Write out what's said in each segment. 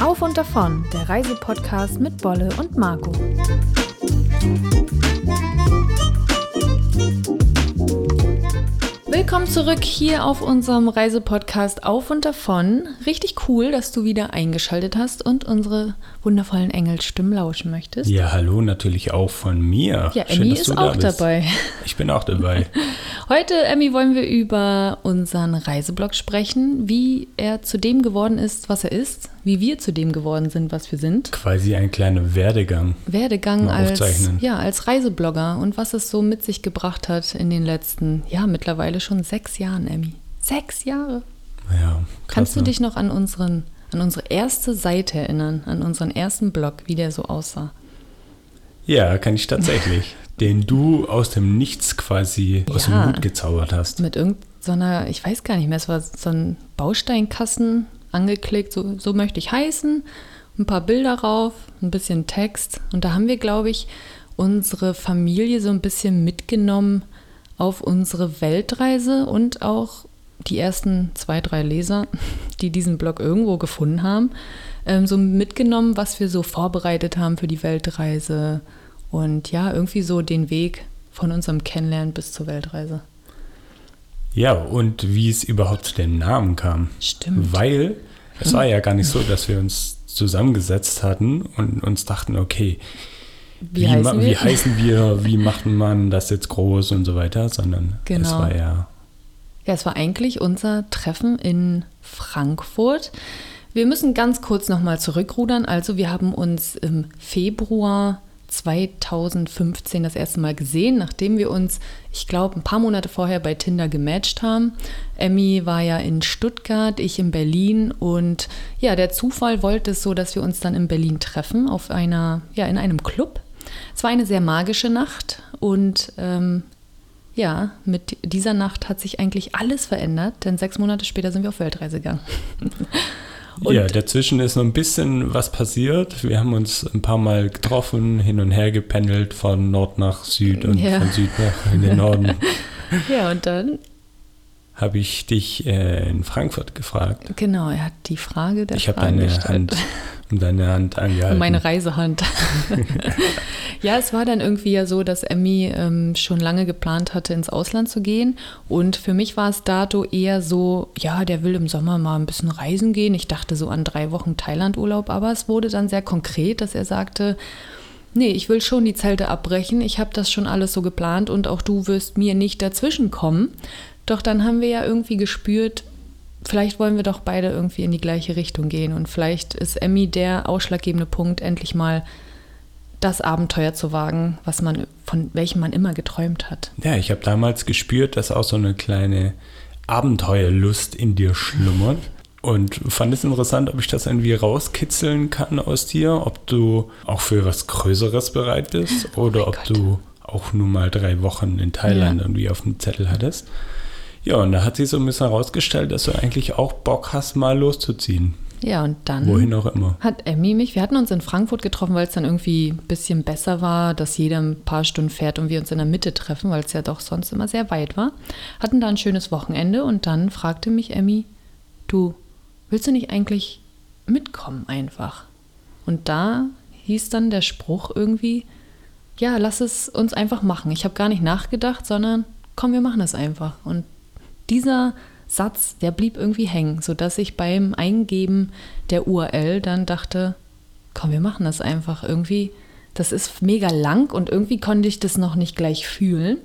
Auf und davon, der Reisepodcast mit Bolle und Marco. Willkommen zurück hier auf unserem Reisepodcast Auf und davon. Richtig cool, dass du wieder eingeschaltet hast und unsere wundervollen Engelstimmen lauschen möchtest. Ja, hallo, natürlich auch von mir. Ja, Emmy ist auch da dabei. Ich bin auch dabei. Heute, Emmy, wollen wir über unseren Reiseblog sprechen, wie er zu dem geworden ist, was er ist, wie wir zu dem geworden sind, was wir sind. Quasi ein kleiner Werdegang. Werdegang als, ja, als Reiseblogger und was es so mit sich gebracht hat in den letzten, ja, mittlerweile schon sechs Jahren, Emmy. Sechs Jahre. Ja, krass, Kannst du ne? dich noch an unseren an unsere erste Seite erinnern, an unseren ersten Blog, wie der so aussah? Ja, kann ich tatsächlich. den du aus dem Nichts quasi ja, aus dem Hut gezaubert hast. Mit irgendeiner, ich weiß gar nicht mehr, es war so ein Bausteinkasten angeklickt, so, so möchte ich heißen, ein paar Bilder rauf, ein bisschen Text. Und da haben wir, glaube ich, unsere Familie so ein bisschen mitgenommen auf unsere Weltreise und auch die ersten zwei, drei Leser, die diesen Blog irgendwo gefunden haben, ähm, so mitgenommen, was wir so vorbereitet haben für die Weltreise und ja, irgendwie so den Weg von unserem Kennenlernen bis zur Weltreise. Ja, und wie es überhaupt zu dem Namen kam. Stimmt. Weil es war ja gar nicht so, dass wir uns zusammengesetzt hatten und uns dachten, okay, wie, wie, heißen, wir? wie heißen wir, wie macht man das jetzt groß und so weiter, sondern genau. es war ja ja, es war eigentlich unser Treffen in Frankfurt. Wir müssen ganz kurz nochmal zurückrudern. Also wir haben uns im Februar 2015 das erste Mal gesehen, nachdem wir uns, ich glaube, ein paar Monate vorher bei Tinder gematcht haben. Emmy war ja in Stuttgart, ich in Berlin und ja, der Zufall wollte es so, dass wir uns dann in Berlin treffen auf einer, ja, in einem Club. Es war eine sehr magische Nacht und ähm, ja, mit dieser Nacht hat sich eigentlich alles verändert, denn sechs Monate später sind wir auf Weltreise gegangen. Und ja, dazwischen ist noch ein bisschen was passiert. Wir haben uns ein paar Mal getroffen, hin und her gependelt von Nord nach Süd und ja. von Süd nach in den Norden. ja, und dann habe ich dich äh, in Frankfurt gefragt. Genau, er hat die Frage der Ich habe deine Hand und deine Hand angehalten. Meine Reisehand. ja, es war dann irgendwie ja so, dass Emmy ähm, schon lange geplant hatte, ins Ausland zu gehen. Und für mich war es dato eher so, ja, der will im Sommer mal ein bisschen reisen gehen. Ich dachte so an drei Wochen Thailand-Urlaub, aber es wurde dann sehr konkret, dass er sagte, nee, ich will schon die Zelte abbrechen. Ich habe das schon alles so geplant und auch du wirst mir nicht dazwischen kommen. Doch dann haben wir ja irgendwie gespürt, vielleicht wollen wir doch beide irgendwie in die gleiche Richtung gehen und vielleicht ist Emmy der ausschlaggebende Punkt, endlich mal das Abenteuer zu wagen, was man von welchem man immer geträumt hat. Ja, ich habe damals gespürt, dass auch so eine kleine Abenteuerlust in dir schlummert und fand es interessant, ob ich das irgendwie rauskitzeln kann aus dir, ob du auch für was Größeres bereit bist oh oder oh ob Gott. du auch nur mal drei Wochen in Thailand ja. irgendwie auf dem Zettel hattest. Ja, und da hat sich so ein bisschen herausgestellt, dass du eigentlich auch Bock hast, mal loszuziehen. Ja, und dann Wohin auch immer. hat Emmy mich, wir hatten uns in Frankfurt getroffen, weil es dann irgendwie ein bisschen besser war, dass jeder ein paar Stunden fährt und wir uns in der Mitte treffen, weil es ja doch sonst immer sehr weit war. Hatten da ein schönes Wochenende und dann fragte mich Emmy, du, willst du nicht eigentlich mitkommen einfach? Und da hieß dann der Spruch irgendwie, ja, lass es uns einfach machen. Ich habe gar nicht nachgedacht, sondern komm, wir machen es einfach. Und dieser Satz, der blieb irgendwie hängen, sodass ich beim Eingeben der URL dann dachte, komm, wir machen das einfach irgendwie. Das ist mega lang und irgendwie konnte ich das noch nicht gleich fühlen,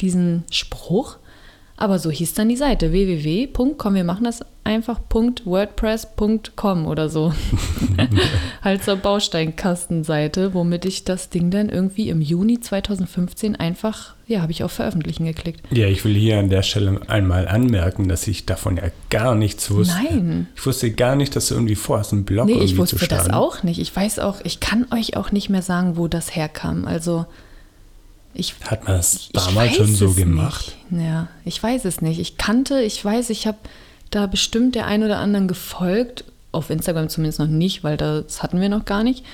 diesen Spruch. Aber so hieß dann die Seite www.com, wir machen das einfach .wordpress.com oder so. halt zur Bausteinkastenseite, womit ich das Ding dann irgendwie im Juni 2015 einfach, ja, habe ich auf Veröffentlichen geklickt. Ja, ich will hier an der Stelle einmal anmerken, dass ich davon ja gar nichts wusste. Nein. Ich wusste gar nicht, dass du irgendwie vorhast, einen Blog nee, irgendwie zu starten. ich wusste das auch nicht. Ich weiß auch, ich kann euch auch nicht mehr sagen, wo das herkam. Also ich, Hat man das damals schon so gemacht? Nicht. Ja, ich weiß es nicht. Ich kannte, ich weiß, ich habe da bestimmt der ein oder anderen gefolgt. Auf Instagram zumindest noch nicht, weil das hatten wir noch gar nicht.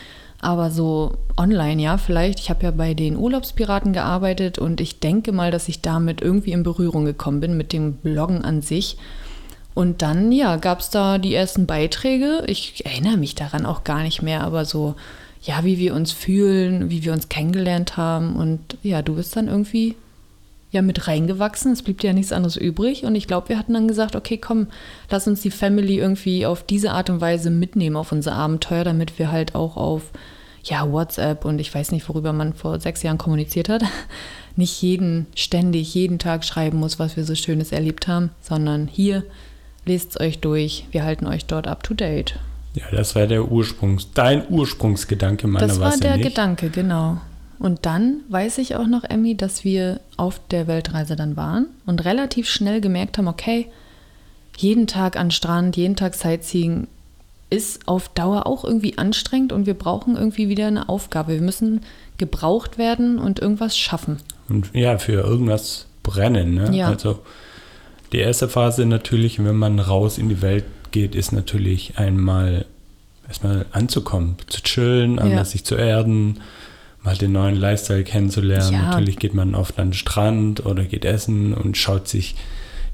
Aber so online, ja, vielleicht. Ich habe ja bei den Urlaubspiraten gearbeitet und ich denke mal, dass ich damit irgendwie in Berührung gekommen bin mit dem Bloggen an sich. Und dann, ja, gab es da die ersten Beiträge. Ich erinnere mich daran auch gar nicht mehr, aber so, ja, wie wir uns fühlen, wie wir uns kennengelernt haben. Und ja, du bist dann irgendwie ja mit reingewachsen. Es blieb ja nichts anderes übrig. Und ich glaube, wir hatten dann gesagt, okay, komm, lass uns die Family irgendwie auf diese Art und Weise mitnehmen auf unser Abenteuer, damit wir halt auch auf ja, WhatsApp und ich weiß nicht, worüber man vor sechs Jahren kommuniziert hat, nicht jeden ständig, jeden Tag schreiben muss, was wir so Schönes erlebt haben, sondern hier lest es euch durch, wir halten euch dort up to date. Ja, das war der Ursprungs, dein Ursprungsgedanke meiner Das war der nicht. Gedanke, genau. Und dann weiß ich auch noch, Emmy, dass wir auf der Weltreise dann waren und relativ schnell gemerkt haben, okay, jeden Tag an Strand, jeden Tag Sightseeing ist auf Dauer auch irgendwie anstrengend und wir brauchen irgendwie wieder eine Aufgabe. Wir müssen gebraucht werden und irgendwas schaffen. Und ja, für irgendwas brennen. Ne? Ja. Also die erste Phase natürlich, wenn man raus in die Welt geht, ist natürlich einmal erstmal anzukommen, zu chillen, einmal Ja. sich zu erden, mal den neuen Lifestyle kennenzulernen. Ja. Natürlich geht man auf den Strand oder geht essen und schaut sich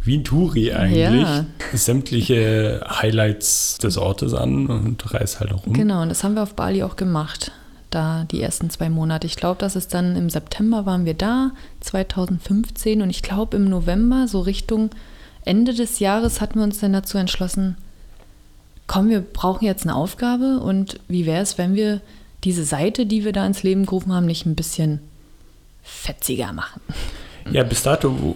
wie ein Touri eigentlich Ja. sämtliche Highlights des Ortes an und reist halt auch rum. Genau, und das haben wir auf Bali auch gemacht. Da die ersten zwei Monate. Ich glaube, das ist dann im September waren wir da, 2015. Und ich glaube, im November, so Richtung Ende des Jahres, hatten wir uns dann dazu entschlossen, komm, wir brauchen jetzt eine Aufgabe. Und wie wäre es, wenn wir diese Seite, die wir da ins Leben gerufen haben, nicht ein bisschen fetziger machen? Ja, bis dato wu-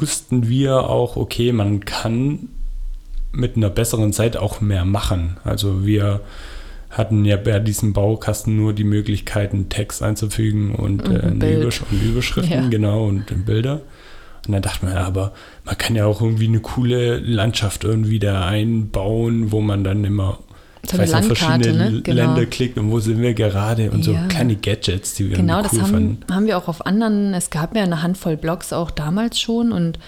wussten wir auch, okay, man kann mit einer besseren Seite auch mehr machen. Also wir hatten ja bei diesem Baukasten nur die Möglichkeiten, Text einzufügen und, Und äh, ein. Übersch und Überschriften, Ja. genau, und Bilder. Und dann dachte man, ja, aber man kann ja auch irgendwie eine coole Landschaft irgendwie da einbauen, wo man dann immer So eine Landkarte, ne? Genau. Länder klickt und wo sind wir gerade und so Ja. kleine Gadgets, die wir Genau, irgendwie das cool haben, haben wir auch auf anderen, es gab ja eine Handvoll Blogs auch damals schon und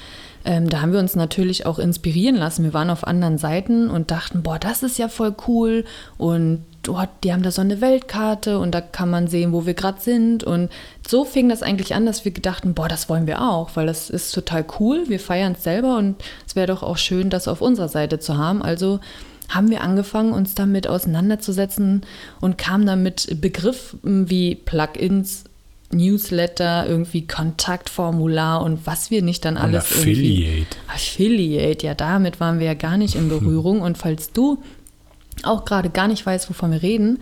ähm, da haben wir uns natürlich auch inspirieren lassen. Wir waren auf anderen Seiten und dachten, boah, das ist ja voll cool und dort, die haben da so eine Weltkarte und da kann man sehen, wo wir gerade sind und so fing das eigentlich an, dass wir gedachten, boah, das wollen wir auch, weil das ist total cool, wir feiern es selber und es wäre doch auch schön, das auf unserer Seite zu haben. Also haben wir angefangen, uns damit auseinanderzusetzen und kamen dann mit Begriffen wie Plugins, Newsletter, irgendwie Kontaktformular und was wir nicht dann Und alles irgendwie. Affiliate. Affiliate, ja, damit waren wir ja gar nicht in Berührung. Und falls du auch gerade gar nicht weißt, wovon wir reden,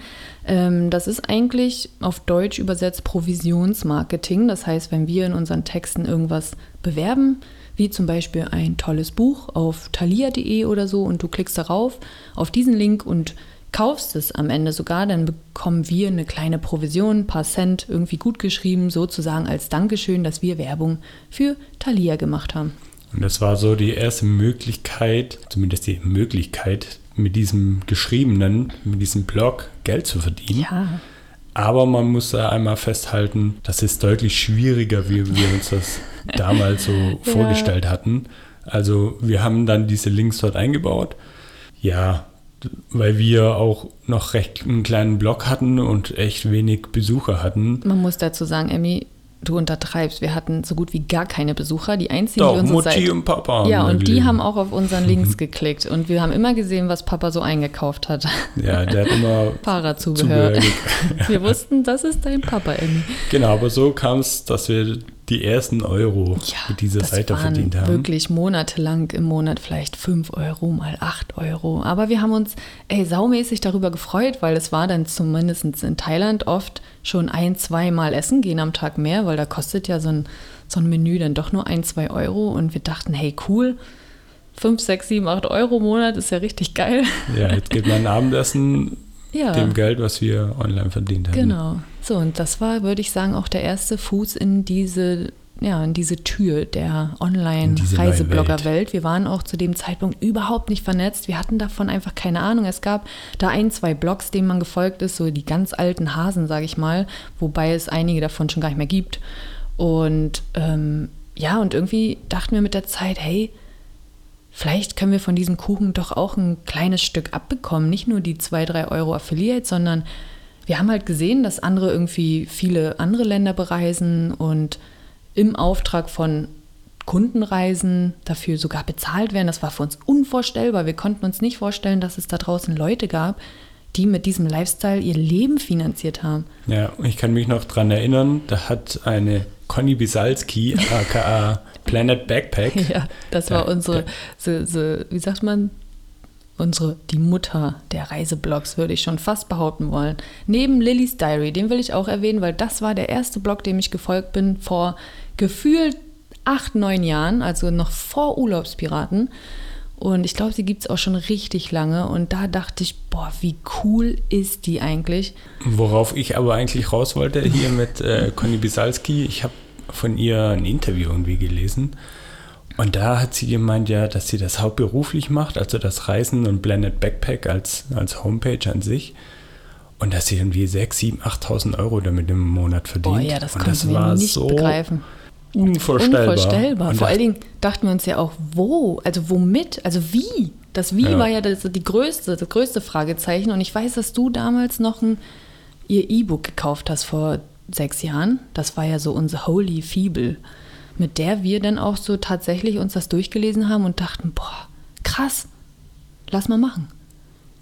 ähm, das ist eigentlich auf Deutsch übersetzt Provisionsmarketing. Das heißt, wenn wir in unseren Texten irgendwas bewerben, wie zum Beispiel ein tolles Buch auf thalia.de oder so und du klickst darauf, auf diesen Link und kaufst es am Ende sogar, dann bekommen wir eine kleine Provision, ein paar Cent irgendwie gut geschrieben, sozusagen als Dankeschön, dass wir Werbung für Thalia gemacht haben. Und das war so die erste Möglichkeit, zumindest die Möglichkeit, mit diesem geschriebenen, mit diesem Blog Geld zu verdienen. Ja, Aber man muss da einmal festhalten, das ist deutlich schwieriger, wie wir uns das damals so vorgestellt hatten. Also wir haben dann diese Links dort eingebaut. Ja, weil wir auch noch recht einen kleinen Blog hatten und echt wenig Besucher hatten. man muss dazu sagen, Emmy, du untertreibst. Wir hatten so gut wie gar keine Besucher. Die einzigen, Doch, die unsere Mutti Seite und Papa ja, und die haben auch auf unseren Links geklickt. Und wir haben immer gesehen, was Papa so eingekauft hat. Ja, der hat immer Parazubehör. Zubehör Wir wussten, das ist dein Papa, Emmy. Genau, aber so kam es, dass wir die ersten Euro Ja, mit dieser Seite verdient haben. Wirklich monatelang im Monat vielleicht 5 Euro mal 8 Euro. Aber wir haben uns ey, saumäßig darüber gefreut, weil es war dann zumindest in Thailand oft schon ein, zweimal essen gehen am Tag mehr, weil da kostet ja so ein, so ein Menü dann doch nur ein, zwei Euro. Und wir dachten, hey, cool, 5, 6, 7, 8 Euro im Monat ist ja richtig geil. Ja, jetzt geht mein Abendessen Ja. dem Geld, was wir online verdient haben. Genau. So, und das war, würde ich sagen, auch der erste Fuß in diese, ja, in diese Tür der Online-Reiseblogger-Welt. Wir waren auch zu dem Zeitpunkt überhaupt nicht vernetzt. Wir hatten davon einfach keine Ahnung. Es gab da ein, zwei Blogs, denen man gefolgt ist, so die ganz alten Hasen, sage ich mal, wobei es einige davon schon gar nicht mehr gibt. Und ähm, ja, und irgendwie dachten wir mit der Zeit, hey, vielleicht können wir von diesem Kuchen doch auch ein kleines Stück abbekommen. Nicht nur die zwei, drei Euro Affiliate, sondern wir haben halt gesehen, dass andere irgendwie viele andere Länder bereisen und im Auftrag von Kundenreisen dafür sogar bezahlt werden. Das war für uns unvorstellbar. Wir konnten uns nicht vorstellen, dass es da draußen Leute gab, die mit diesem Lifestyle ihr Leben finanziert haben. Ja, ich kann mich noch daran erinnern, da hat eine Conny Bisalski, aka Planet Backpack. Ja, das war unsere, so, so, wie sagt man, unsere, die Mutter der Reiseblogs, würde ich schon fast behaupten wollen. Neben Lillys Diary, den will ich auch erwähnen, weil das war der erste Blog, dem ich gefolgt bin vor gefühlt acht, neun Jahren, also noch vor Urlaubspiraten. Und ich glaube, sie gibt es auch schon richtig lange. Und da dachte ich, boah, wie cool ist die eigentlich? Worauf ich aber eigentlich raus wollte, hier mit äh, Conny Bisalski, ich habe von ihr ein Interview irgendwie gelesen. Und da hat sie gemeint, ja, dass sie das hauptberuflich macht, also das Reisen und Blended Backpack als, als Homepage an sich. Und dass sie irgendwie 6.000, 7.000, 8.000 Euro damit im Monat verdient. Boah, ja, das und das war nicht so begreifen. Unvorstellbar. Unvorstellbar. Vor allen Dingen dachten wir uns ja auch, wo? Also womit? Also wie? Das Wie ja. war ja das, die größte, das größte Fragezeichen. Und ich weiß, dass du damals noch ein, ihr E-Book gekauft hast vor sechs Jahren. Das war ja so unser Holy Feeble mit der wir dann auch so tatsächlich uns das durchgelesen haben und dachten, boah, krass, lass mal machen.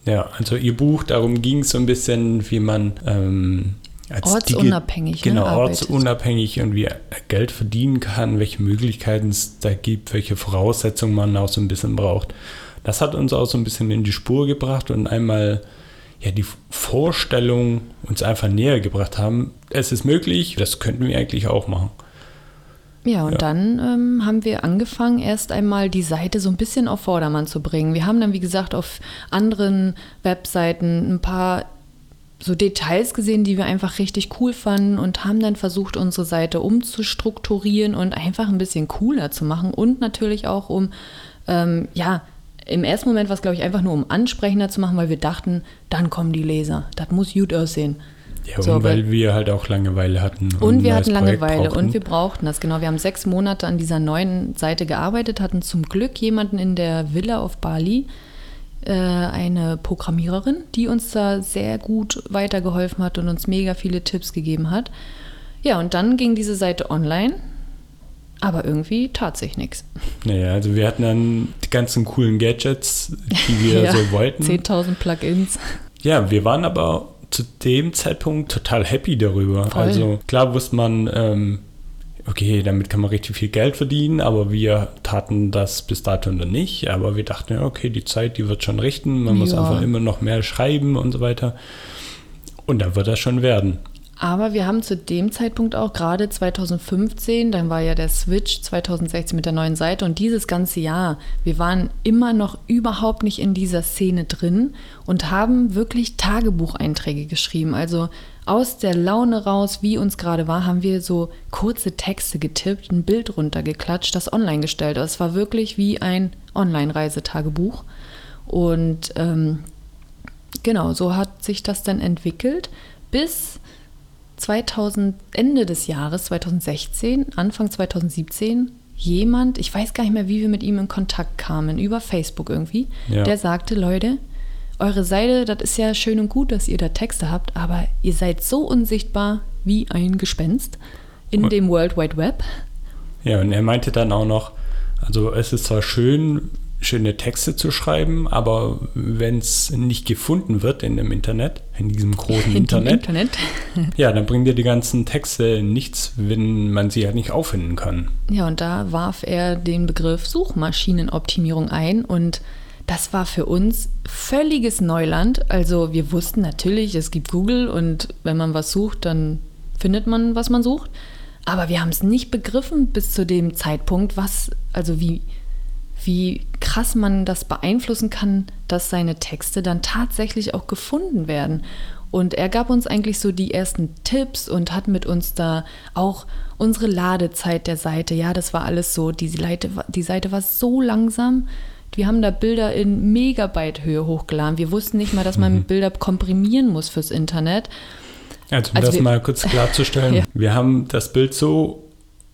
Ja, also ihr Buch, darum ging es so ein bisschen, wie man ähm, als ortsunabhängig, Digi ne, genau, ortsunabhängig irgendwie Geld verdienen kann, welche Möglichkeiten es da gibt, welche Voraussetzungen man auch so ein bisschen braucht. Das hat uns auch so ein bisschen in die Spur gebracht und einmal ja die Vorstellung uns einfach näher gebracht haben, es ist möglich, das könnten wir eigentlich auch machen. Ja, und ja. dann ähm, haben wir angefangen, erst einmal die Seite so ein bisschen auf Vordermann zu bringen. Wir haben dann, wie gesagt, auf anderen Webseiten ein paar so Details gesehen, die wir einfach richtig cool fanden und haben dann versucht, unsere Seite umzustrukturieren und einfach ein bisschen cooler zu machen und natürlich auch um, ähm, ja, im ersten Moment war es, glaube ich, einfach nur um ansprechender zu machen, weil wir dachten, dann kommen die Leser. Das muss gut aussehen. Ja, so, und weil wir halt auch Langeweile hatten. Und, und wir hatten Langeweile und wir brauchten das, genau. Wir haben sechs Monate an dieser neuen Seite gearbeitet, hatten zum Glück jemanden in der Villa auf Bali, äh, eine Programmiererin, die uns da sehr gut weitergeholfen hat und uns mega viele Tipps gegeben hat. Ja, und dann ging diese Seite online. Aber irgendwie tat sich nichts. Naja, also wir hatten dann die ganzen coolen Gadgets, die wir ja, so wollten. 10.000 Plugins. Ja, wir waren aber zu dem Zeitpunkt total happy darüber. Voll. Also klar wusste man, ähm, okay, damit kann man richtig viel Geld verdienen, aber wir taten das bis dato noch nicht. Aber wir dachten, ja, okay, die Zeit, die wird schon richten, man ja. muss einfach immer noch mehr schreiben und so weiter. Und dann wird das schon werden. Aber wir haben zu dem Zeitpunkt auch gerade 2015, dann war ja der Switch 2016 mit der neuen Seite und dieses ganze Jahr, wir waren immer noch überhaupt nicht in dieser Szene drin und haben wirklich Tagebucheinträge geschrieben. Also aus der Laune raus, wie uns gerade war, haben wir so kurze Texte getippt, ein Bild runtergeklatscht, das online gestellt. Es war wirklich wie ein Online-Reisetagebuch. Und ähm, genau, so hat sich das dann entwickelt, bis 2000, Ende des Jahres 2016, Anfang 2017, jemand, ich weiß gar nicht mehr, wie wir mit ihm in Kontakt kamen, über Facebook irgendwie, ja. der sagte, Leute, eure Seite, das ist ja schön und gut, dass ihr da Texte habt, aber ihr seid so unsichtbar wie ein Gespenst in und, dem World Wide Web. Ja, und er meinte dann auch noch, also es ist zwar schön, schöne Texte zu schreiben, aber wenn es nicht gefunden wird in dem Internet, in diesem großen in Internet, Internet. ja, dann bringen dir die ganzen Texte nichts, wenn man sie halt nicht auffinden kann. Ja, und da warf er den Begriff Suchmaschinenoptimierung ein und das war für uns völliges Neuland. Also wir wussten natürlich, es gibt Google und wenn man was sucht, dann findet man, was man sucht. Aber wir haben es nicht begriffen bis zu dem Zeitpunkt, was, also wie, wie krass man das beeinflussen kann, dass seine Texte dann tatsächlich auch gefunden werden. Und er gab uns eigentlich so die ersten Tipps und hat mit uns da auch unsere Ladezeit der Seite. Ja, das war alles so. Die Seite, die Seite war so langsam. Wir haben da Bilder in Megabyte-Höhe hochgeladen. Wir wussten nicht mal, dass man mhm. Bilder komprimieren muss fürs Internet. Also, um also das wir, mal kurz klarzustellen, ja. wir haben das Bild so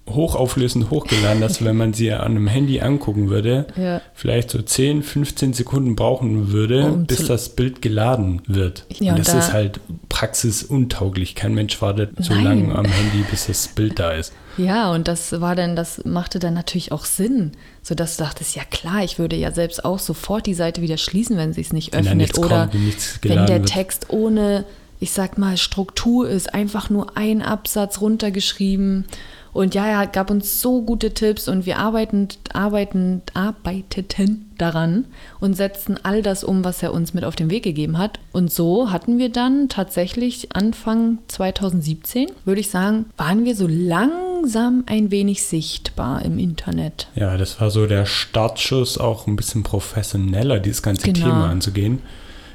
hochauflösend hochgeladen, dass wenn man sie an einem Handy angucken würde, ja. vielleicht so 10, 15 Sekunden brauchen würde, um bis das Bild geladen wird. Ja, und das da ist halt praxisuntauglich. Kein Mensch wartet so lange am Handy, bis das Bild da ist. Ja, und das war dann, das machte dann natürlich auch Sinn, sodass du dachtest, ja klar, ich würde ja selbst auch sofort die Seite wieder schließen, wenn sie es nicht Wenn öffnet oder kommt, wenn der wird. Text ohne, ich sag mal, Struktur ist, einfach nur ein Absatz runtergeschrieben. Und ja, er gab uns so gute Tipps und wir arbeiten, arbeiten, arbeiteten daran und setzten all das um, was er uns mit auf den Weg gegeben hat. Und so hatten wir dann tatsächlich Anfang 2017, würde ich sagen, waren wir so langsam ein wenig sichtbar im Internet. Ja, das war so der Startschuss, auch ein bisschen professioneller dieses ganze Genau. Thema anzugehen.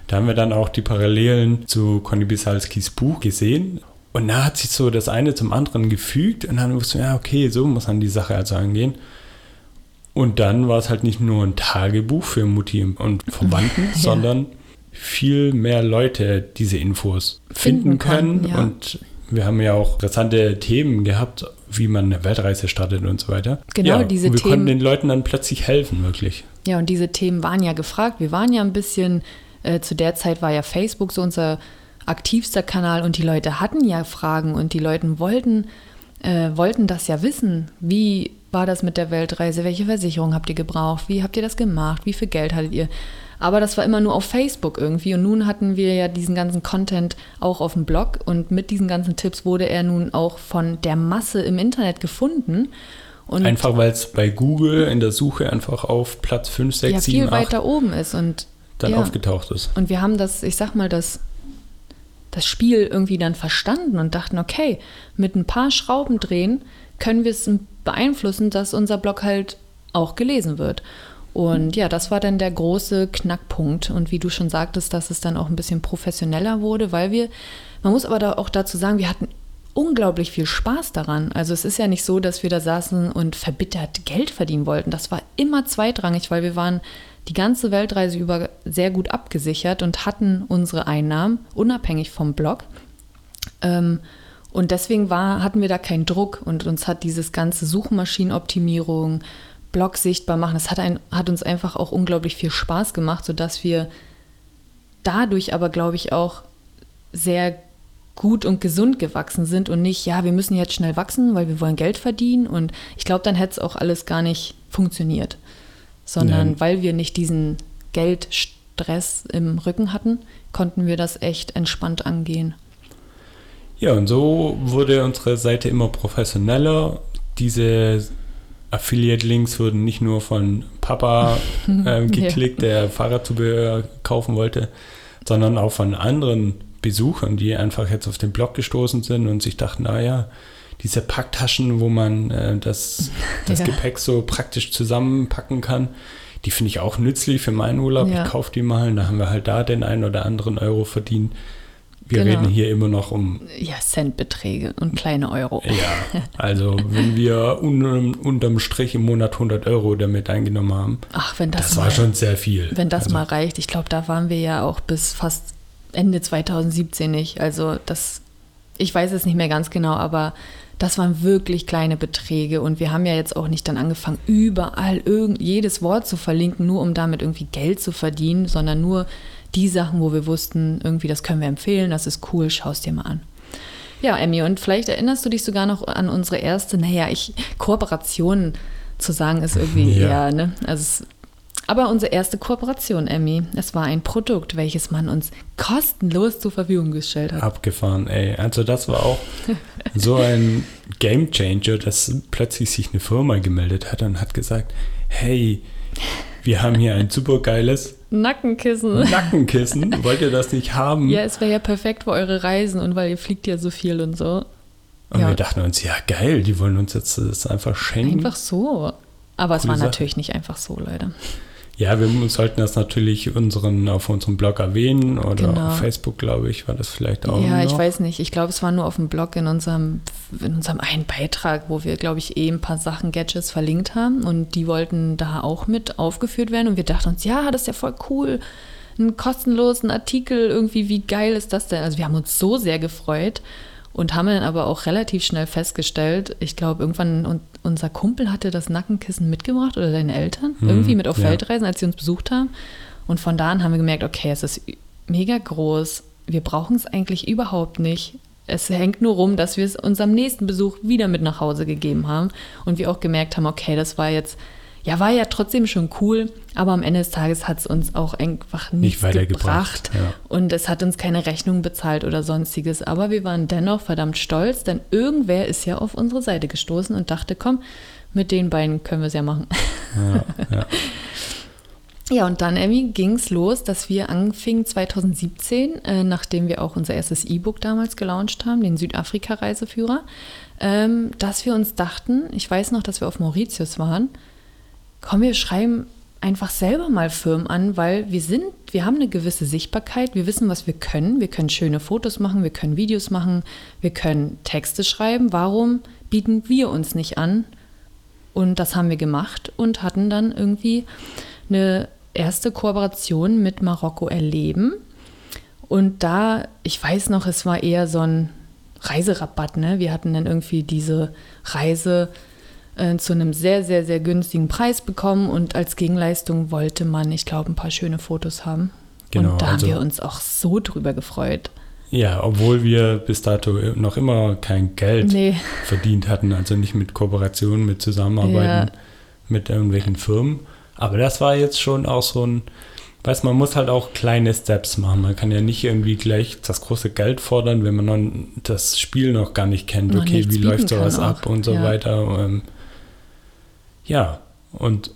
Da haben wir dann auch die Parallelen zu Conny Bisalskis Buch gesehen. Und da hat sich so das eine zum anderen gefügt und dann wussten wir, ja, okay, so muss man die Sache also angehen. Und dann war es halt nicht nur ein Tagebuch für Mutti und Verwandten, Ja. sondern viel mehr Leute diese Infos finden, Finden können. konnten, ja. Und wir haben ja auch interessante Themen gehabt, wie man eine Weltreise startet und so weiter. Genau, ja, diese und wir Themen- konnten den Leuten dann plötzlich helfen, wirklich. Ja, und diese Themen waren ja gefragt. Wir waren ja ein bisschen, äh, zu der Zeit war ja Facebook so unser aktivster Kanal und die Leute hatten ja Fragen und die Leute wollten, äh, wollten das ja wissen. Wie war das mit der Weltreise? Welche Versicherung habt ihr gebraucht? Wie habt ihr das gemacht? Wie viel Geld hattet ihr? Aber das war immer nur auf Facebook irgendwie. Und nun hatten wir ja diesen ganzen Content auch auf dem Blog. Und mit diesen ganzen Tipps wurde er nun auch von der Masse im Internet gefunden. Und Einfach weil es bei Google in der Suche einfach auf Platz 5, 6, ja, 7, viel 8 weiter oben ist. Und dann ja. aufgetaucht ist. Und wir haben das, ich sag mal, das, das Spiel irgendwie dann verstanden und dachten, okay, mit ein paar Schrauben drehen können wir es beeinflussen, dass unser Blog halt auch gelesen wird. Und ja, das war dann der große Knackpunkt. Und wie du schon sagtest, dass es dann auch ein bisschen professioneller wurde, weil wir, man muss aber da auch dazu sagen, wir hatten unglaublich viel Spaß daran. Also es ist ja nicht so, dass wir da saßen und verbittert Geld verdienen wollten. Das war immer zweitrangig, weil wir waren die ganze Weltreise über sehr gut abgesichert und hatten unsere Einnahmen unabhängig vom Blog. Ähm, und deswegen war, hatten wir da keinen Druck und uns hat dieses ganze Suchmaschinenoptimierung, Blog sichtbar machen, das hat, ein, hat uns einfach auch unglaublich viel Spaß gemacht, sodass wir dadurch aber, glaube ich, auch sehr gut und gesund gewachsen sind und nicht, ja, wir müssen jetzt schnell wachsen, weil wir wollen Geld verdienen. Und ich glaube, dann hätte es auch alles gar nicht funktioniert. Sondern Nein. weil wir nicht diesen Geldstress im Rücken hatten, konnten wir das echt entspannt angehen. Ja, und so wurde unsere Seite immer professioneller. Diese Affiliate-Links wurden nicht nur von Papa äh, geklickt, der Fahrradzubehör kaufen wollte, sondern auch von anderen Besuchern, die einfach jetzt auf den Blog gestoßen sind und sich dachten, naja, diese Packtaschen, wo man äh, das, das Ja. Gepäck so praktisch zusammenpacken kann, die finde ich auch nützlich für meinen Urlaub. Ja. Ich kaufe die mal, da haben wir halt da den einen oder anderen Euro verdient. Wir Genau. reden hier immer noch um Ja, Centbeträge und kleine Euro. ja, also wenn wir unterm, unterm Strich im Monat 100 Euro damit eingenommen haben, Ach, wenn das, das mal, war schon sehr viel. wenn das also, mal reicht. Ich glaube, da waren wir ja auch bis fast Ende 2017 nicht. Also das, ich weiß es nicht mehr ganz genau, aber das waren wirklich kleine Beträge und wir haben ja jetzt auch nicht dann angefangen, überall irgend, jedes Wort zu verlinken, nur um damit irgendwie Geld zu verdienen, sondern nur die Sachen, wo wir wussten, irgendwie das können wir empfehlen, das ist cool, schau es dir mal an. Ja, Emmy, und vielleicht erinnerst du dich sogar noch an unsere erste, naja, ich, Kooperation zu sagen ist irgendwie Ja. eher, ne? Also es, aber unsere erste Kooperation, Emmy, es war ein Produkt, welches man uns kostenlos zur Verfügung gestellt hat. abgefahren, ey. Also das war auch so ein Game Changer, dass plötzlich sich eine Firma gemeldet hat und hat gesagt, hey, wir haben hier ein super geiles Nackenkissen. Nackenkissen. Wollt ihr das nicht haben? Ja, es wäre ja perfekt für eure Reisen und weil ihr fliegt ja so viel und so. Und ja. wir dachten uns, ja geil, die wollen uns jetzt das einfach schenken. Einfach so. Aber es war natürlich nicht einfach so, Leute. Ja, wir sollten das natürlich unseren, auf unserem Blog erwähnen oder Genau. auf Facebook, glaube ich, war das vielleicht auch. Ja, ich noch. weiß nicht. Ich glaube, es war nur auf dem Blog in unserem, in unserem einen Beitrag, wo wir, glaube ich, eh ein paar Sachen, Gadgets verlinkt haben und die wollten da auch mit aufgeführt werden und wir dachten uns, ja, das ist ja voll cool. Einen kostenlosen Artikel, irgendwie, wie geil ist das denn? Also wir haben uns so sehr gefreut und haben dann aber auch relativ schnell festgestellt, ich glaube, irgendwann un unser Kumpel hatte das Nackenkissen mitgebracht oder deine Eltern, Hm, irgendwie mit auf ja. Feldreisen, als sie uns besucht haben. Und von da an haben wir gemerkt, okay, es ist mega groß, wir brauchen es eigentlich überhaupt nicht. es hängt nur rum, dass wir es uns am nächsten Besuch wieder mit nach Hause gegeben haben und wir auch gemerkt haben, okay, das war jetzt, ja, war ja trotzdem schon cool, aber am Ende des Tages hat es uns auch einfach nichts Nicht gebracht weitergebracht, ja. und es hat uns keine Rechnung bezahlt oder sonstiges, aber wir waren dennoch verdammt stolz, denn irgendwer ist ja auf unsere Seite gestoßen und dachte, komm, mit den beiden können wir es ja machen. Ja, ja. Ja, und dann, Emmy, ging es los, dass wir anfingen 2017, äh, nachdem wir auch unser erstes E-Book damals gelauncht haben, den Südafrika-Reiseführer, ähm, dass wir uns dachten, ich weiß noch, dass wir auf Mauritius waren, komm, wir schreiben einfach selber mal Firmen an, weil wir sind, wir haben eine gewisse Sichtbarkeit, wir wissen, was wir können, wir können schöne Fotos machen, wir können Videos machen, wir können Texte schreiben. Warum bieten wir uns nicht an? Und das haben wir gemacht und hatten dann irgendwie eine erste Kooperation mit Marokko erleben. Und da, ich weiß noch, es war eher so ein Reiserabatt. Ne? Wir hatten dann irgendwie diese Reise äh, zu einem sehr, sehr, sehr günstigen Preis bekommen und als Gegenleistung wollte man, ich glaube, ein paar schöne Fotos haben. Genau, und da also- haben wir uns auch so drüber gefreut. ja, obwohl wir bis dato noch immer kein Geld Nee. verdient hatten, also nicht mit Kooperationen, mit Zusammenarbeiten Ja. mit irgendwelchen Firmen. Aber das war jetzt schon auch so ein, weiß man muss halt auch kleine Steps machen. Man kann ja nicht irgendwie gleich das große Geld fordern, wenn man dann das Spiel noch gar nicht kennt. Noch Okay, wie läuft sowas ab auch. und so Ja. weiter. Ja, und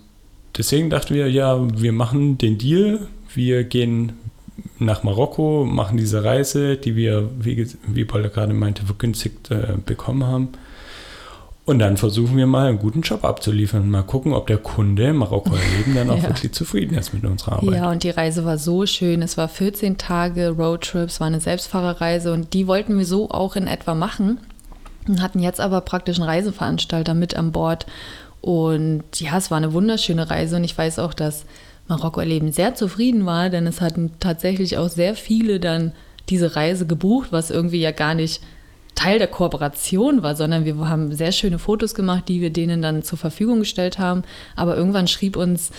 deswegen dachten wir, ja, wir machen den Deal. Wir gehen nach Marokko, machen diese Reise, die wir, wie, wie Paul gerade meinte, vergünstigt äh, bekommen haben. Und dann versuchen wir mal einen guten Job abzuliefern. Mal gucken, ob der Kunde im Marokko erleben dann auch Ja. wirklich zufrieden ist mit unserer Arbeit. Ja, und die Reise war so schön. Es war 14 Tage Roadtrip, es war eine Selbstfahrerreise und die wollten wir so auch in etwa machen. Und hatten jetzt aber praktisch einen Reiseveranstalter mit an Bord. Und ja, es war eine wunderschöne Reise und ich weiß auch, dass Marokko erleben sehr zufrieden war, denn es hatten tatsächlich auch sehr viele dann diese Reise gebucht, was irgendwie ja gar nicht Teil der Kooperation war, sondern wir haben sehr schöne Fotos gemacht, die wir denen dann zur Verfügung gestellt haben. Aber irgendwann schrieb uns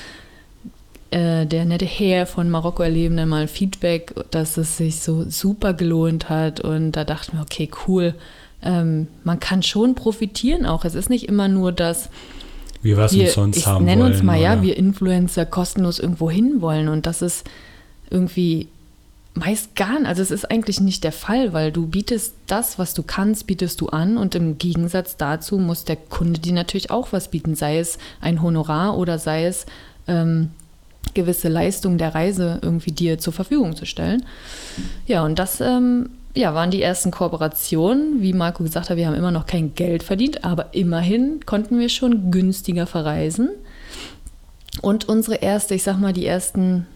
äh, der nette Herr von Marokko erleben dann mal Feedback, dass es sich so super gelohnt hat. Und da dachten wir, okay, cool. Ähm, man kann schon profitieren auch. Es ist nicht immer nur das, Wir was wir, umsonst ich haben nenne wollen. uns mal, ja, oder? wir Influencer kostenlos irgendwo hin wollen. Und das ist irgendwie meist gar nicht, also es ist eigentlich nicht der Fall, weil du bietest das, was du kannst, bietest du an und im Gegensatz dazu muss der Kunde dir natürlich auch was bieten, sei es ein Honorar oder sei es ähm, gewisse Leistungen der Reise irgendwie dir zur Verfügung zu stellen. Ja, und das ähm, ja, waren die ersten Kooperationen. Wie Marco gesagt hat, wir haben immer noch kein Geld verdient, aber immerhin konnten wir schon günstiger verreisen. Und unsere erste, ich sag mal, die ersten,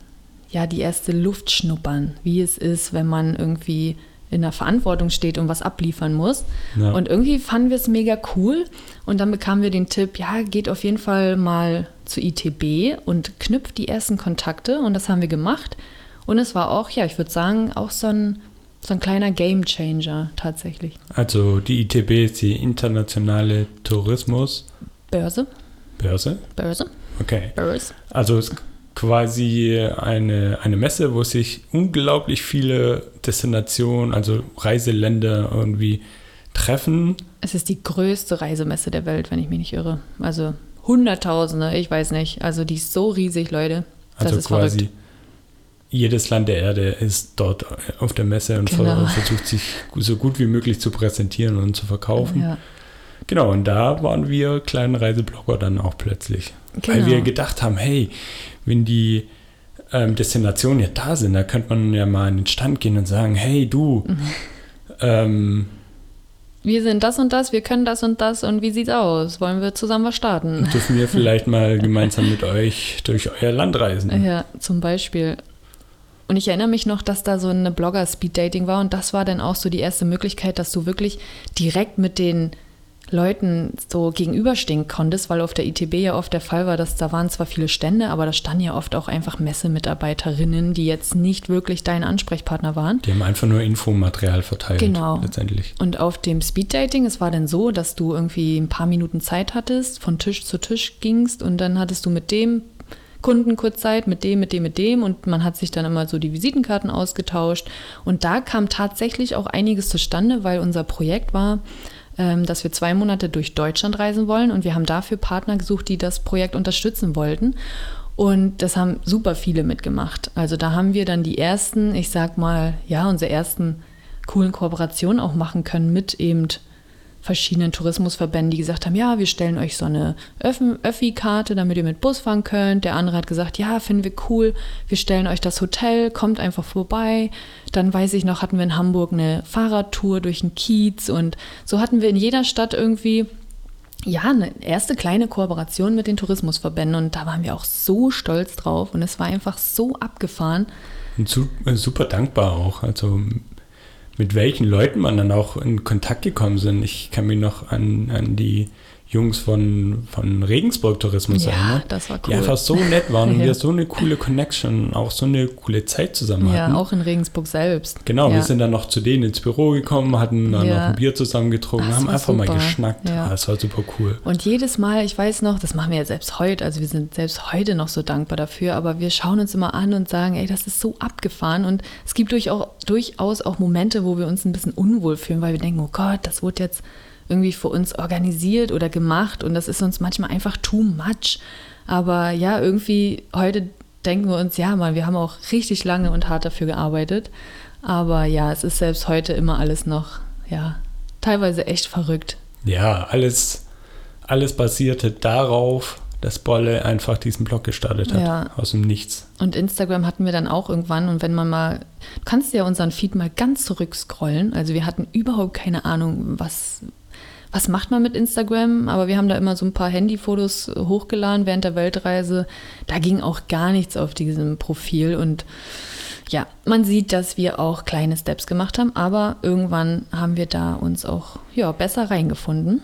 ja, die erste Luft schnuppern, wie es ist, wenn man irgendwie in der Verantwortung steht und was abliefern muss. Ja. Und irgendwie fanden wir es mega cool. Und dann bekamen wir den Tipp, ja, geht auf jeden Fall mal zu ITB und knüpft die ersten Kontakte. Und das haben wir gemacht. Und es war auch, ja, ich würde sagen, auch so ein, so ein kleiner Game Changer tatsächlich. Also die ITB ist die internationale Tourismusbörse. Börse, Börse, Okay. Börse. Also es ist quasi eine, eine Messe, wo sich unglaublich viele Destinationen, also Reiseländer irgendwie treffen. Es ist die größte Reisemesse der Welt, wenn ich mich nicht irre. Also Hunderttausende, ich weiß nicht. Also die ist so riesig, Leute. Das Also ist quasi verrückt. Jedes Land der Erde ist dort auf der Messe und Genau. versucht sich so gut wie möglich zu präsentieren und zu verkaufen. Ja, Genau, und da waren wir kleinen Reiseblogger dann auch plötzlich. Weil Genau. wir gedacht haben, hey, wenn die ähm, Destinationen ja da sind, da könnte man ja mal an den Stand gehen und sagen, hey du, Mhm. ähm, wir sind das und das, wir können das und das und wie sieht's aus? Wollen wir zusammen was starten? dürfen wir vielleicht mal gemeinsam mit euch durch euer Land reisen. Ja, zum Beispiel. Und ich erinnere mich noch, dass da so eine Blogger-Speed-Dating war und das war dann auch so die erste Möglichkeit, dass du wirklich direkt mit den Leuten so gegenüberstehen konntest, weil auf der ITB ja oft der Fall war, dass da waren zwar viele Stände, aber da standen ja oft auch einfach Messemitarbeiterinnen, die jetzt nicht wirklich dein Ansprechpartner waren. Die haben einfach nur Infomaterial verteilt. Genau. Letztendlich. Und auf dem Speeddating, es war dann so, dass du irgendwie ein paar Minuten Zeit hattest, von Tisch zu Tisch gingst und dann hattest du mit dem Kunden kurz Zeit mit dem, mit dem, mit dem und man hat sich dann immer so die Visitenkarten ausgetauscht und da kam tatsächlich auch einiges zustande, weil unser Projekt war, ähm, dass wir zwei Monate durch Deutschland reisen wollen und wir haben dafür Partner gesucht, die das Projekt unterstützen wollten. Und das haben super viele mitgemacht. Also da haben wir dann die ersten, ich sag mal, ja, unsere ersten coolen Kooperationen auch machen können mit eben verschiedenen Tourismusverbänden, die gesagt haben, ja, wir stellen euch so eine Öffi-Karte, damit ihr mit Bus fahren könnt. Der andere hat gesagt, ja, finden wir cool, wir stellen euch das Hotel, kommt einfach vorbei. Dann weiß ich noch, hatten wir in Hamburg eine Fahrradtour durch den Kiez und so hatten wir in jeder Stadt irgendwie ja, eine erste kleine Kooperation mit den Tourismusverbänden und da waren wir auch so stolz drauf und es war einfach so abgefahren. Und super dankbar auch. Also mit welchen Leuten man dann auch in Kontakt gekommen sind. Ich kann mich noch an, an die Jungs von, von Regensburg Tourismus ja, erinnern. das war cool. Die einfach so nett waren und Ja. wir so eine coole Connection, auch so eine coole Zeit zusammen Ja, hatten. auch in Regensburg selbst. Genau, ja. wir sind dann noch zu denen ins Büro gekommen, hatten dann Ja. noch ein Bier zusammen getrunken, Das haben einfach mal super. geschnackt. Ja. Ah, Das war super cool. Und jedes Mal, ich weiß noch, das machen wir ja selbst heute, also wir sind selbst heute noch so dankbar dafür, aber wir schauen uns immer an und sagen, ey, das ist so abgefahren. Und es gibt durch auch, durchaus auch Momente, wo wir uns ein bisschen unwohl fühlen, weil wir denken, oh Gott, das wurde jetzt irgendwie für uns organisiert oder gemacht und das ist uns manchmal einfach too much. Aber ja, irgendwie heute denken wir uns, ja, Mann, wir haben auch richtig lange und hart dafür gearbeitet. Aber ja, es ist selbst heute immer alles noch, ja, teilweise echt verrückt. Ja, alles, alles basierte darauf, dass Bolle einfach diesen Blog gestartet hat. Ja. Aus dem Nichts. Und Instagram hatten wir dann auch irgendwann. Und wenn man mal, du kannst ja unseren Feed mal ganz zurückscrollen. Also wir hatten überhaupt keine Ahnung, was, was macht man mit Instagram. Aber wir haben da immer so ein paar Handyfotos hochgeladen während der Weltreise. Da ging auch gar nichts auf diesem Profil. Und ja, man sieht, dass wir auch kleine Steps gemacht haben. Aber irgendwann haben wir da uns auch ja, besser reingefunden.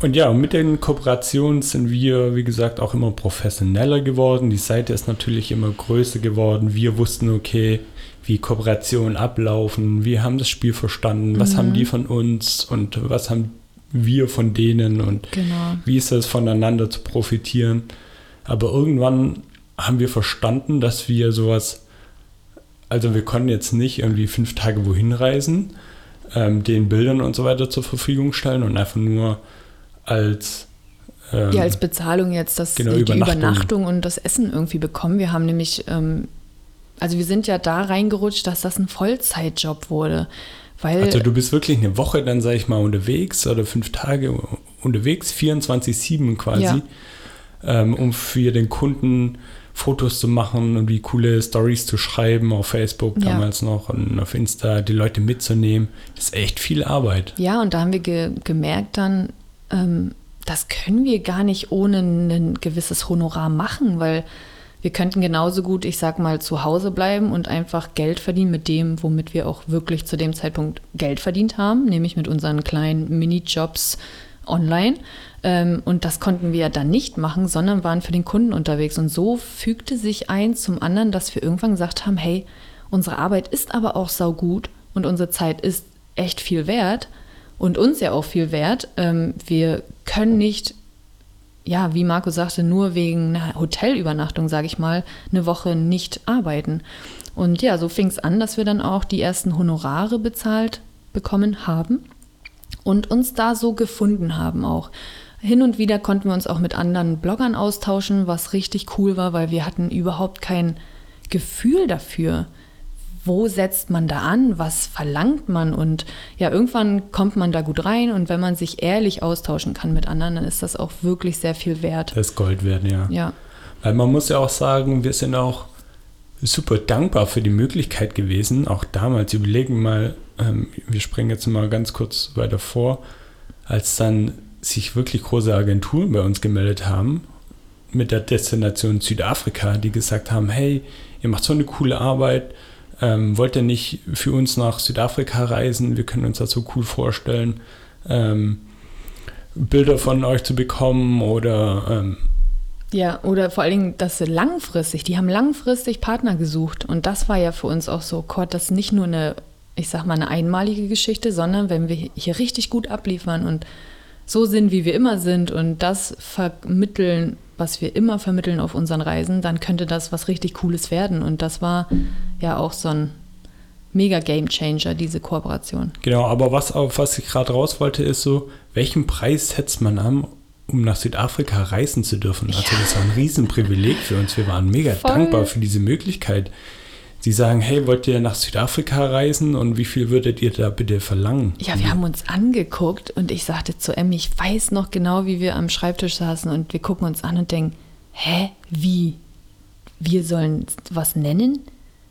Und ja, mit den Kooperationen sind wir, wie gesagt, auch immer professioneller geworden. Die Seite ist natürlich immer größer geworden. Wir wussten, okay, wie Kooperationen ablaufen, wir haben das Spiel verstanden, was haben die von uns und was haben wir von denen und Genau. wie ist es voneinander zu profitieren. Aber irgendwann haben wir verstanden, dass wir sowas, also wir konnten jetzt nicht irgendwie fünf Tage wohin reisen, ähm, den Bildern und so weiter zur Verfügung stellen und einfach nur als ähm, Ja, als Bezahlung jetzt das, Genau, die Übernachtung. Übernachtung. und das Essen irgendwie bekommen. Wir haben nämlich, ähm, also wir sind ja da reingerutscht, dass das ein Vollzeitjob wurde. Weil, Also du bist wirklich eine Woche dann, sag ich mal, unterwegs oder fünf Tage unterwegs, 24-7 quasi, Ja. ähm, um für den Kunden Fotos zu machen und wie coole Stories zu schreiben auf Facebook Ja. damals noch und auf Insta, die Leute mitzunehmen. Das ist echt viel Arbeit. ja, und da haben wir ge gemerkt dann, ähm, das können wir gar nicht ohne ein gewisses Honorar machen, weil wir könnten genauso gut, ich sag mal, zu Hause bleiben und einfach Geld verdienen mit dem, womit wir auch wirklich zu dem Zeitpunkt Geld verdient haben, nämlich mit unseren kleinen Minijobs online. Ähm, und das konnten wir dann nicht machen, sondern waren für den Kunden unterwegs. Und so fügte sich eins zum anderen, dass wir irgendwann gesagt haben, hey, unsere Arbeit ist aber auch saugut und unsere Zeit ist echt viel wert und uns ja auch viel wert. Ähm, wir können nicht ja, wie Marco sagte, nur wegen einer Hotelübernachtung, sage ich mal, eine Woche nicht arbeiten. Und ja, so fing es an, dass wir dann auch die ersten Honorare bezahlt bekommen haben und uns da so gefunden haben auch. Hin und wieder konnten wir uns auch mit anderen Bloggern austauschen, was richtig cool war, weil wir hatten überhaupt kein Gefühl dafür, wo setzt man da an, was verlangt man und ja, irgendwann kommt man da gut rein und wenn man sich ehrlich austauschen kann mit anderen, dann ist das auch wirklich sehr viel wert. Das ist Gold wert, ja. Ja, Weil man muss ja auch sagen, wir sind auch super dankbar für die Möglichkeit gewesen, auch damals, überlegen mal, ähm, wir springen jetzt mal ganz kurz weiter vor, als dann sich wirklich große Agenturen bei uns gemeldet haben mit der Destination Südafrika, die gesagt haben, hey, ihr macht so eine coole Arbeit, ähm, wollt ihr nicht für uns nach Südafrika reisen? Wir können uns das so cool vorstellen, ähm, Bilder von euch zu bekommen oder ähm, Ja, oder vor allen Dingen, dass langfristig, die haben langfristig Partner gesucht. Und das war ja für uns auch so, Gott, das ist nicht nur eine, ich sag mal, eine einmalige Geschichte, sondern wenn wir hier richtig gut abliefern und so sind, wie wir immer sind und das vermitteln, was wir immer vermitteln auf unseren Reisen, dann könnte das was richtig Cooles werden. Und das war ja auch so ein mega Game Changer, diese Kooperation. Genau, aber was, auf was ich gerade raus wollte, ist so, welchen Preis setzt man an, um nach Südafrika reisen zu dürfen? Also das war ein Riesenprivileg für uns. Wir waren mega Voll. dankbar für diese Möglichkeit. Sie sagen, hey, wollt ihr nach Südafrika reisen und wie viel würdet ihr da bitte verlangen? Ja, wir haben uns angeguckt und ich sagte zu Emmy, ich weiß noch genau, wie wir am Schreibtisch saßen und wir gucken uns an und denken, hä, wie? Wir sollen was nennen?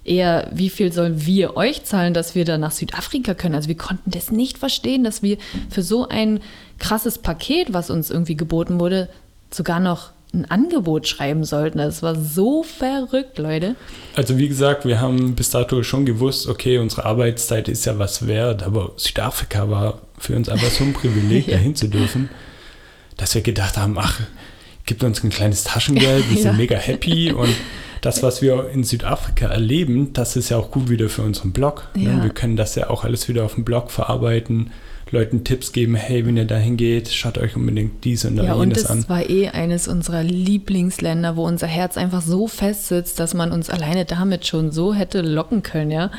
Eher, wie viel sollen wir euch zahlen, dass wir da nach Südafrika können? Also wir konnten das nicht verstehen, dass wir für so ein krasses Paket, was uns irgendwie geboten wurde, sogar noch ein Angebot schreiben sollten. Das war so verrückt, Leute. Also wie gesagt, wir haben bis dato schon gewusst, okay, unsere Arbeitszeit ist ja was wert, aber Südafrika war für uns einfach so ein Privileg, Ja. dahin zu dürfen, dass wir gedacht haben, ach, gibt uns ein kleines Taschengeld, wir sind Ja. mega happy und das, was wir in Südafrika erleben, das ist ja auch gut wieder für unseren Blog. Ne? Ja. Wir können das ja auch alles wieder auf dem Blog verarbeiten, Leuten Tipps geben, hey, wenn ihr dahin geht, schaut euch unbedingt dies und Ja, und jenes es an. war eh eines unserer Lieblingsländer, wo unser Herz einfach so fest sitzt, dass man uns alleine damit schon so hätte locken können, ja.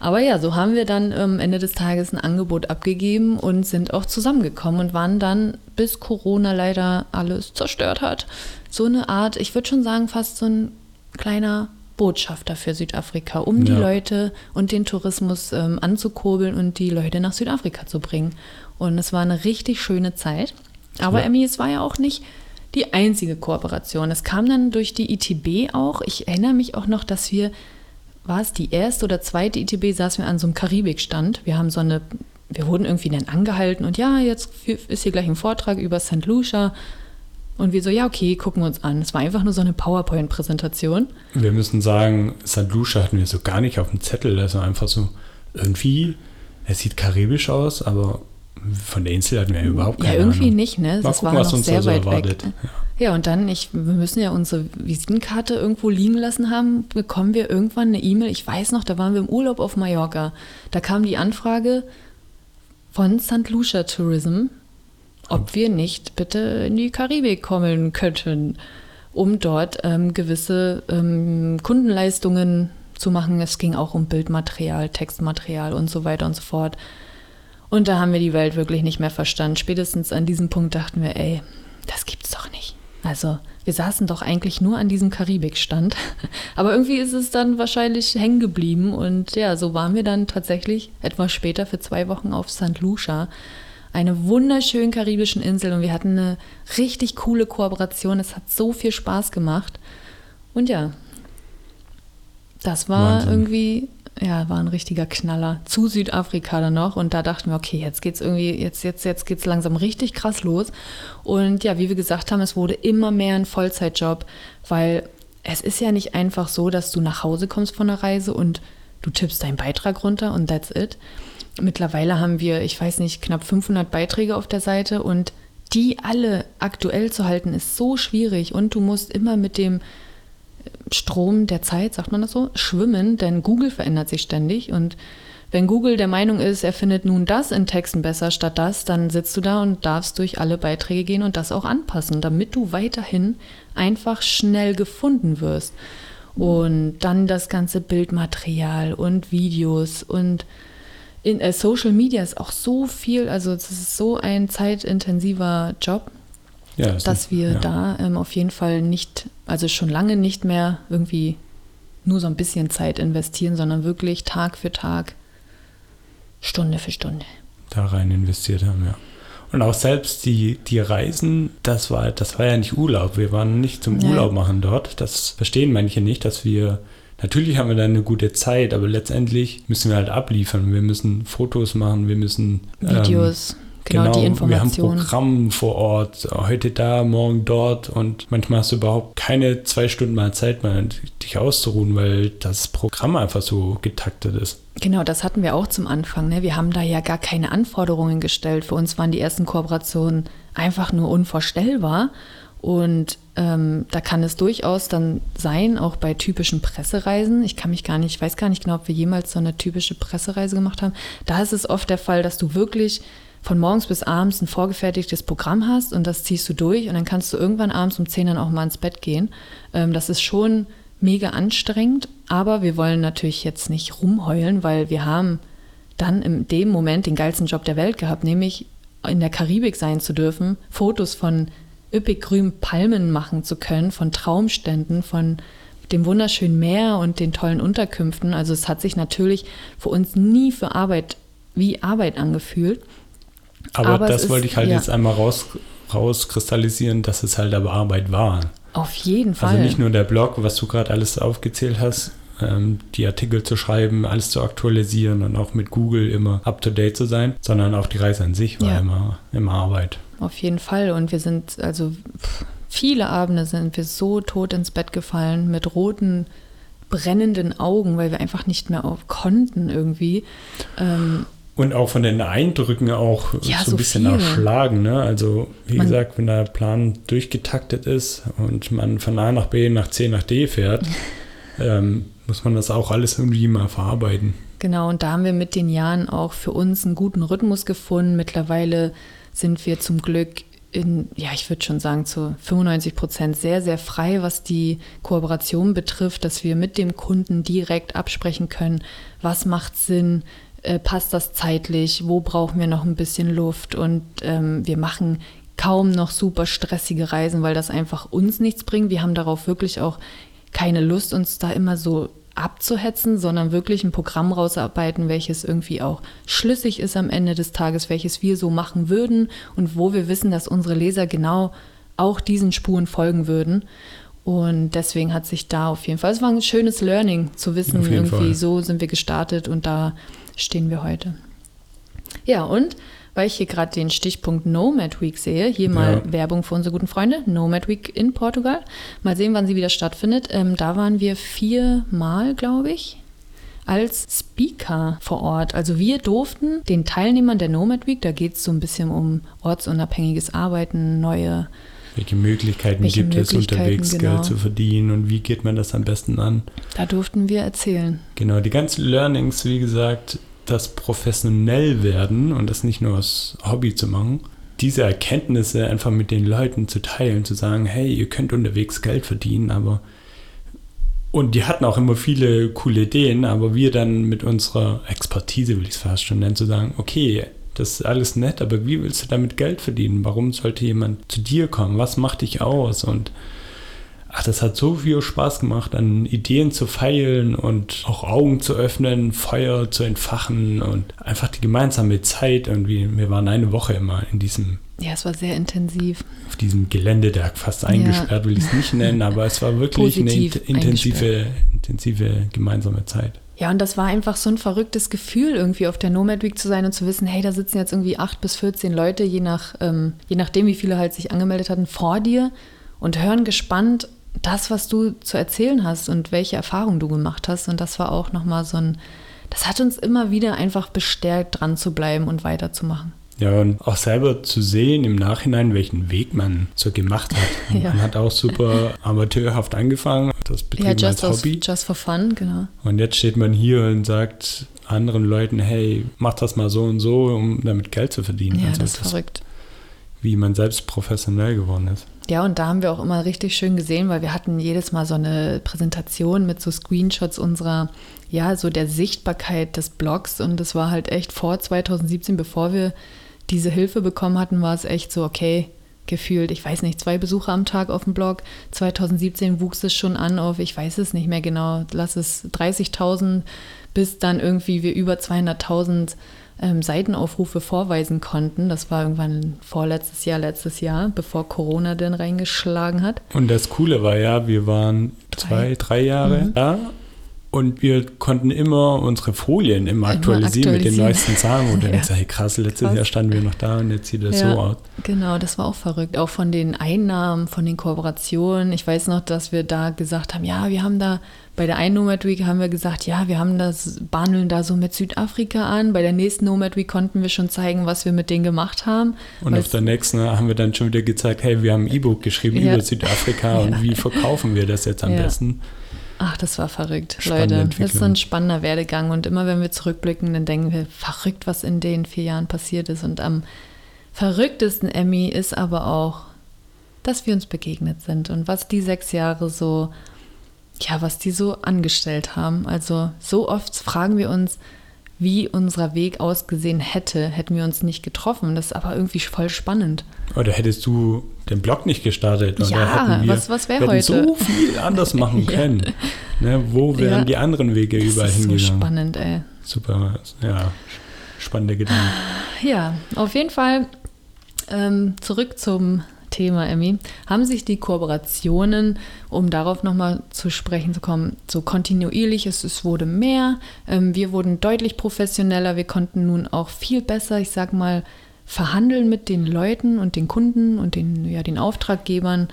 Aber ja, so haben wir dann am Ende des Tages ein Angebot abgegeben und sind auch zusammengekommen und waren dann, bis Corona leider alles zerstört hat, so eine Art, ich würde schon sagen, fast so ein kleiner Botschafter für Südafrika, um die Ja. Leute und den Tourismus ähm, anzukurbeln und die Leute nach Südafrika zu bringen. Und es war eine richtig schöne Zeit. Aber Ja. Emmy, es war ja auch nicht die einzige Kooperation. Es kam dann durch die ITB auch. Ich erinnere mich auch noch, dass wir, war es die erste oder zweite ITB, saßen wir an so einem Karibikstand. Wir haben so eine, wir wurden irgendwie dann angehalten und ja, jetzt ist hier gleich ein Vortrag über St. Lucia. Und wir so, ja, okay, gucken wir uns an. Es war einfach nur so eine PowerPoint-Präsentation. Wir müssen sagen, St. Lucia hatten wir so gar nicht auf dem Zettel. Das war einfach so irgendwie, es sieht karibisch aus, aber von der Insel hatten wir überhaupt keine Ja, irgendwie Ahnung. nicht, ne? Mal Das gucken, war was noch uns sehr da so weit erwartet. weg. Ja. Ja, und dann, ich, wir müssen ja unsere Visitenkarte irgendwo liegen lassen haben, bekommen wir irgendwann eine E-Mail. Ich weiß noch, da waren wir im Urlaub auf Mallorca. Da kam die Anfrage von St. Lucia Tourism, ob wir nicht bitte in die Karibik kommen könnten, um dort ähm, gewisse ähm, Kundenleistungen zu machen. Es ging auch um Bildmaterial, Textmaterial und so weiter und so fort. Und da haben wir die Welt wirklich nicht mehr verstanden. Spätestens an diesem Punkt dachten wir, ey, das gibt's doch nicht. Also, wir saßen doch eigentlich nur an diesem Karibikstand. Aber irgendwie ist es dann wahrscheinlich hängen geblieben. Und ja, so waren wir dann tatsächlich etwas später für zwei Wochen auf St. Lucia. Eine wunderschönen karibischen Insel. Und wir hatten eine richtig coole Kooperation. Es hat so viel Spaß gemacht. Und ja, das war Wahnsinn. irgendwie, ja, war ein richtiger Knaller. Zu Südafrika dann noch. Und da dachten wir, okay, jetzt geht's irgendwie, jetzt, jetzt, jetzt geht's langsam richtig krass los. Und ja, wie wir gesagt haben, es wurde immer mehr ein Vollzeitjob, weil es ist ja nicht einfach so, dass du nach Hause kommst von der Reise und du tippst deinen Beitrag runter und that's it. Mittlerweile haben wir, ich weiß nicht, knapp 500 Beiträge auf der Seite und die alle aktuell zu halten, ist so schwierig und du musst immer mit dem Strom der Zeit, sagt man das so, schwimmen, denn Google verändert sich ständig und wenn Google der Meinung ist, er findet nun das in Texten besser statt das, dann sitzt du da und darfst durch alle Beiträge gehen und das auch anpassen, damit du weiterhin einfach schnell gefunden wirst. Und dann das ganze Bildmaterial und Videos und in äh, Social Media ist auch so viel, also es ist so ein zeitintensiver Job, Ja, das dass ist- wir ja. da ähm, auf jeden Fall nicht, also schon lange nicht mehr irgendwie nur so ein bisschen Zeit investieren, sondern wirklich Tag für Tag, Stunde für Stunde. da rein investiert haben, ja. Und auch selbst die, die Reisen, das war, das war ja nicht Urlaub. Wir waren nicht zum Nee. Urlaub machen dort. Das verstehen manche nicht, dass wir, natürlich haben wir da eine gute Zeit, aber letztendlich müssen wir halt abliefern. Wir müssen Fotos machen, wir müssen ähm, Videos, genau, die wir haben Informationen. Programm vor Ort, heute da, morgen dort und manchmal hast du überhaupt keine zwei Stunden mal Zeit, mal dich auszuruhen, weil das Programm einfach so getaktet ist. Genau, das hatten wir auch zum Anfang. Ne? Wir haben da ja gar keine Anforderungen gestellt. Für uns waren die ersten Kooperationen einfach nur unvorstellbar. Und ähm, da kann es durchaus dann sein, auch bei typischen Pressereisen. Ich kann mich gar nicht, ich weiß gar nicht genau, ob wir jemals so eine typische Pressereise gemacht haben. Da ist es oft der Fall, dass du wirklich von morgens bis abends ein vorgefertigtes Programm hast und das ziehst du durch und dann kannst du irgendwann abends um 10 dann auch mal ins Bett gehen. Ähm, das ist schon mega anstrengend, aber wir wollen natürlich jetzt nicht rumheulen, weil wir haben dann in dem Moment den geilsten Job der Welt gehabt, nämlich in der Karibik sein zu dürfen, Fotos von üppig grünen Palmen machen zu können, von Traumständen, von dem wunderschönen Meer und den tollen Unterkünften. Also es hat sich natürlich für uns nie für Arbeit wie Arbeit angefühlt. Aber, Aber das wollte ist- ich halt ja. jetzt einmal raus, rauskristallisieren, dass es halt aber Arbeit war. Auf jeden Fall. Also nicht nur der Blog, was du gerade alles aufgezählt hast, die Artikel zu schreiben, alles zu aktualisieren und auch mit Google immer up-to-date zu sein, sondern auch die Reise an sich war Ja. immer, immer Arbeit. Auf jeden Fall. Und wir sind, also viele Abende sind wir so tot ins Bett gefallen mit roten, brennenden Augen, weil wir einfach nicht mehr auf konnten irgendwie. Ähm, Und auch von den Eindrücken auch Ja, so so ein bisschen viel. erschlagen. Ne? Also wie Man- gesagt, wenn der Plan durchgetaktet ist und man von A nach B nach C nach D fährt, ähm, muss man das auch alles irgendwie mal verarbeiten. Genau, und da haben wir mit den Jahren auch für uns einen guten Rhythmus gefunden. Mittlerweile sind wir zum Glück in, ja, ich würde schon sagen, zu 95 Prozent sehr, sehr frei, was die Kooperation betrifft, dass wir mit dem Kunden direkt absprechen können, was macht Sinn, äh, passt das zeitlich, wo brauchen wir noch ein bisschen Luft und ähm, wir machen kaum noch super stressige Reisen, weil das einfach uns nichts bringt. Wir haben darauf wirklich auch keine Lust, uns da immer so abzuhetzen, sondern wirklich ein Programm rausarbeiten, welches irgendwie auch schlüssig ist am Ende des Tages, welches wir so machen würden und wo wir wissen, dass unsere Leser genau auch diesen Spuren folgen würden. Und deswegen hat sich da auf jeden Fall, es war ein schönes Learning zu wissen, irgendwie Fall. so sind wir gestartet und da stehen wir heute. Ja, und weil ich hier gerade den Stichpunkt Nomad Week sehe, hier mal Ja. Werbung für unsere guten Freunde, Nomad Week in Portugal. Mal sehen, wann sie wieder stattfindet. Ähm, da waren wir viermal, glaube ich, als Speaker vor Ort. Also wir durften den Teilnehmern der Nomad Week, da geht es so ein bisschen um ortsunabhängiges Arbeiten, neue Welche Möglichkeiten Welche gibt es Möglichkeiten, unterwegs genau. Geld zu verdienen und wie geht man das am besten an? Da durften wir erzählen. Genau, die ganzen Learnings, wie gesagt, das professionell werden und das nicht nur als Hobby zu machen, diese Erkenntnisse einfach mit den Leuten zu teilen, zu sagen, hey, ihr könnt unterwegs Geld verdienen, aber und die hatten auch immer viele coole Ideen, aber wir dann mit unserer Expertise, will ich es fast schon nennen, zu sagen, okay, das ist alles nett, aber wie willst du damit Geld verdienen? Warum sollte jemand zu dir kommen? Was macht dich aus? Und ach, das hat so viel Spaß gemacht, an Ideen zu feilen und auch Augen zu öffnen, Feuer zu entfachen und einfach die gemeinsame Zeit irgendwie. Wir waren eine Woche immer in diesem Ja, es war sehr intensiv. auf diesem Gelände, der fast eingesperrt will ich es nicht nennen, aber es war wirklich Positiv eine int- intensive, intensive gemeinsame Zeit. Ja, und das war einfach so ein verrücktes Gefühl, irgendwie auf der Nomad Week zu sein und zu wissen, hey, da sitzen jetzt irgendwie acht bis 14 Leute, je, nach, ähm, je nachdem, wie viele halt sich angemeldet hatten, vor dir und hören gespannt das, was du zu erzählen hast und welche Erfahrungen du gemacht hast. Und das war auch nochmal so ein, das hat uns immer wieder einfach bestärkt, dran zu bleiben und weiterzumachen. Ja, und auch selber zu sehen im Nachhinein, welchen Weg man so gemacht hat. Ja. Man hat auch super amateurhaft angefangen, das Ja, betrieben als just, aus, Hobby. just for fun, genau. Und jetzt steht man hier und sagt anderen Leuten, hey, mach das mal so und so, um damit Geld zu verdienen. Ja, Also das ist verrückt. Wie man selbst professionell geworden ist. Ja, und da haben wir auch immer richtig schön gesehen, weil wir hatten jedes Mal so eine Präsentation mit so Screenshots unserer, ja, so der Sichtbarkeit des Blogs. Und das war halt echt vor 2017, bevor wir diese Hilfe bekommen hatten, war es echt so, okay, gefühlt, ich weiß nicht, zwei Besucher am Tag auf dem Blog. 2017 wuchs es schon an auf, ich weiß es nicht mehr genau, lass es 30.000, bis dann irgendwie wir über 200.000 ähm, Seitenaufrufe vorweisen konnten. Das war irgendwann vorletztes Jahr, letztes Jahr, bevor Corona dann reingeschlagen hat. Und das Coole war ja, wir waren zwei, drei Jahre Mhm. da und wir konnten immer unsere Folien immer aktualisieren, mit den aktualisieren. neuesten Zahlen. Und dann Ja. denkst du, hey krass, letztes Krass. Jahr standen wir noch da und jetzt sieht das Ja. so aus. Genau, das war auch verrückt. Auch von den Einnahmen, von den Kooperationen. Ich weiß noch, dass wir da gesagt haben, ja, wir haben da bei der einen Nomad Week haben wir gesagt, ja, wir haben das, bandeln da so mit Südafrika an. Bei der nächsten Nomad Week konnten wir schon zeigen, was wir mit denen gemacht haben. Und auf der nächsten haben wir dann schon wieder gezeigt, hey, wir haben ein E-Book geschrieben Ja. über Südafrika und wie verkaufen wir das jetzt am besten. Ach, das war verrückt, Leute. Das ist so ein spannender Werdegang. Und immer wenn wir zurückblicken, dann denken wir, verrückt, was in den vier Jahren passiert ist. Und am verrücktesten, Emmy, ist aber auch, dass wir uns begegnet sind und was die sechs Jahre so, ja, was die so angestellt haben. Also so oft fragen wir uns, wie unser Weg ausgesehen hätte, hätten wir uns nicht getroffen. Das ist aber irgendwie voll spannend. Oder hättest du den Blog nicht gestartet? Oder ja, wir, was, was wäre heute? so viel anders machen können. ja. ne, wo wären ja. die anderen Wege das überall ist hingegangen? So spannend, ey. Super, ja, spannende Gedanken. Ja, auf jeden Fall ähm, zurück zum Thema, Emmy, haben sich die Kooperationen, um darauf nochmal zu sprechen zu kommen, so kontinuierlich, es, es wurde mehr, ähm, wir wurden deutlich professioneller, wir konnten nun auch viel besser, ich sag mal, verhandeln mit den Leuten und den Kunden und den, ja, den Auftraggebern.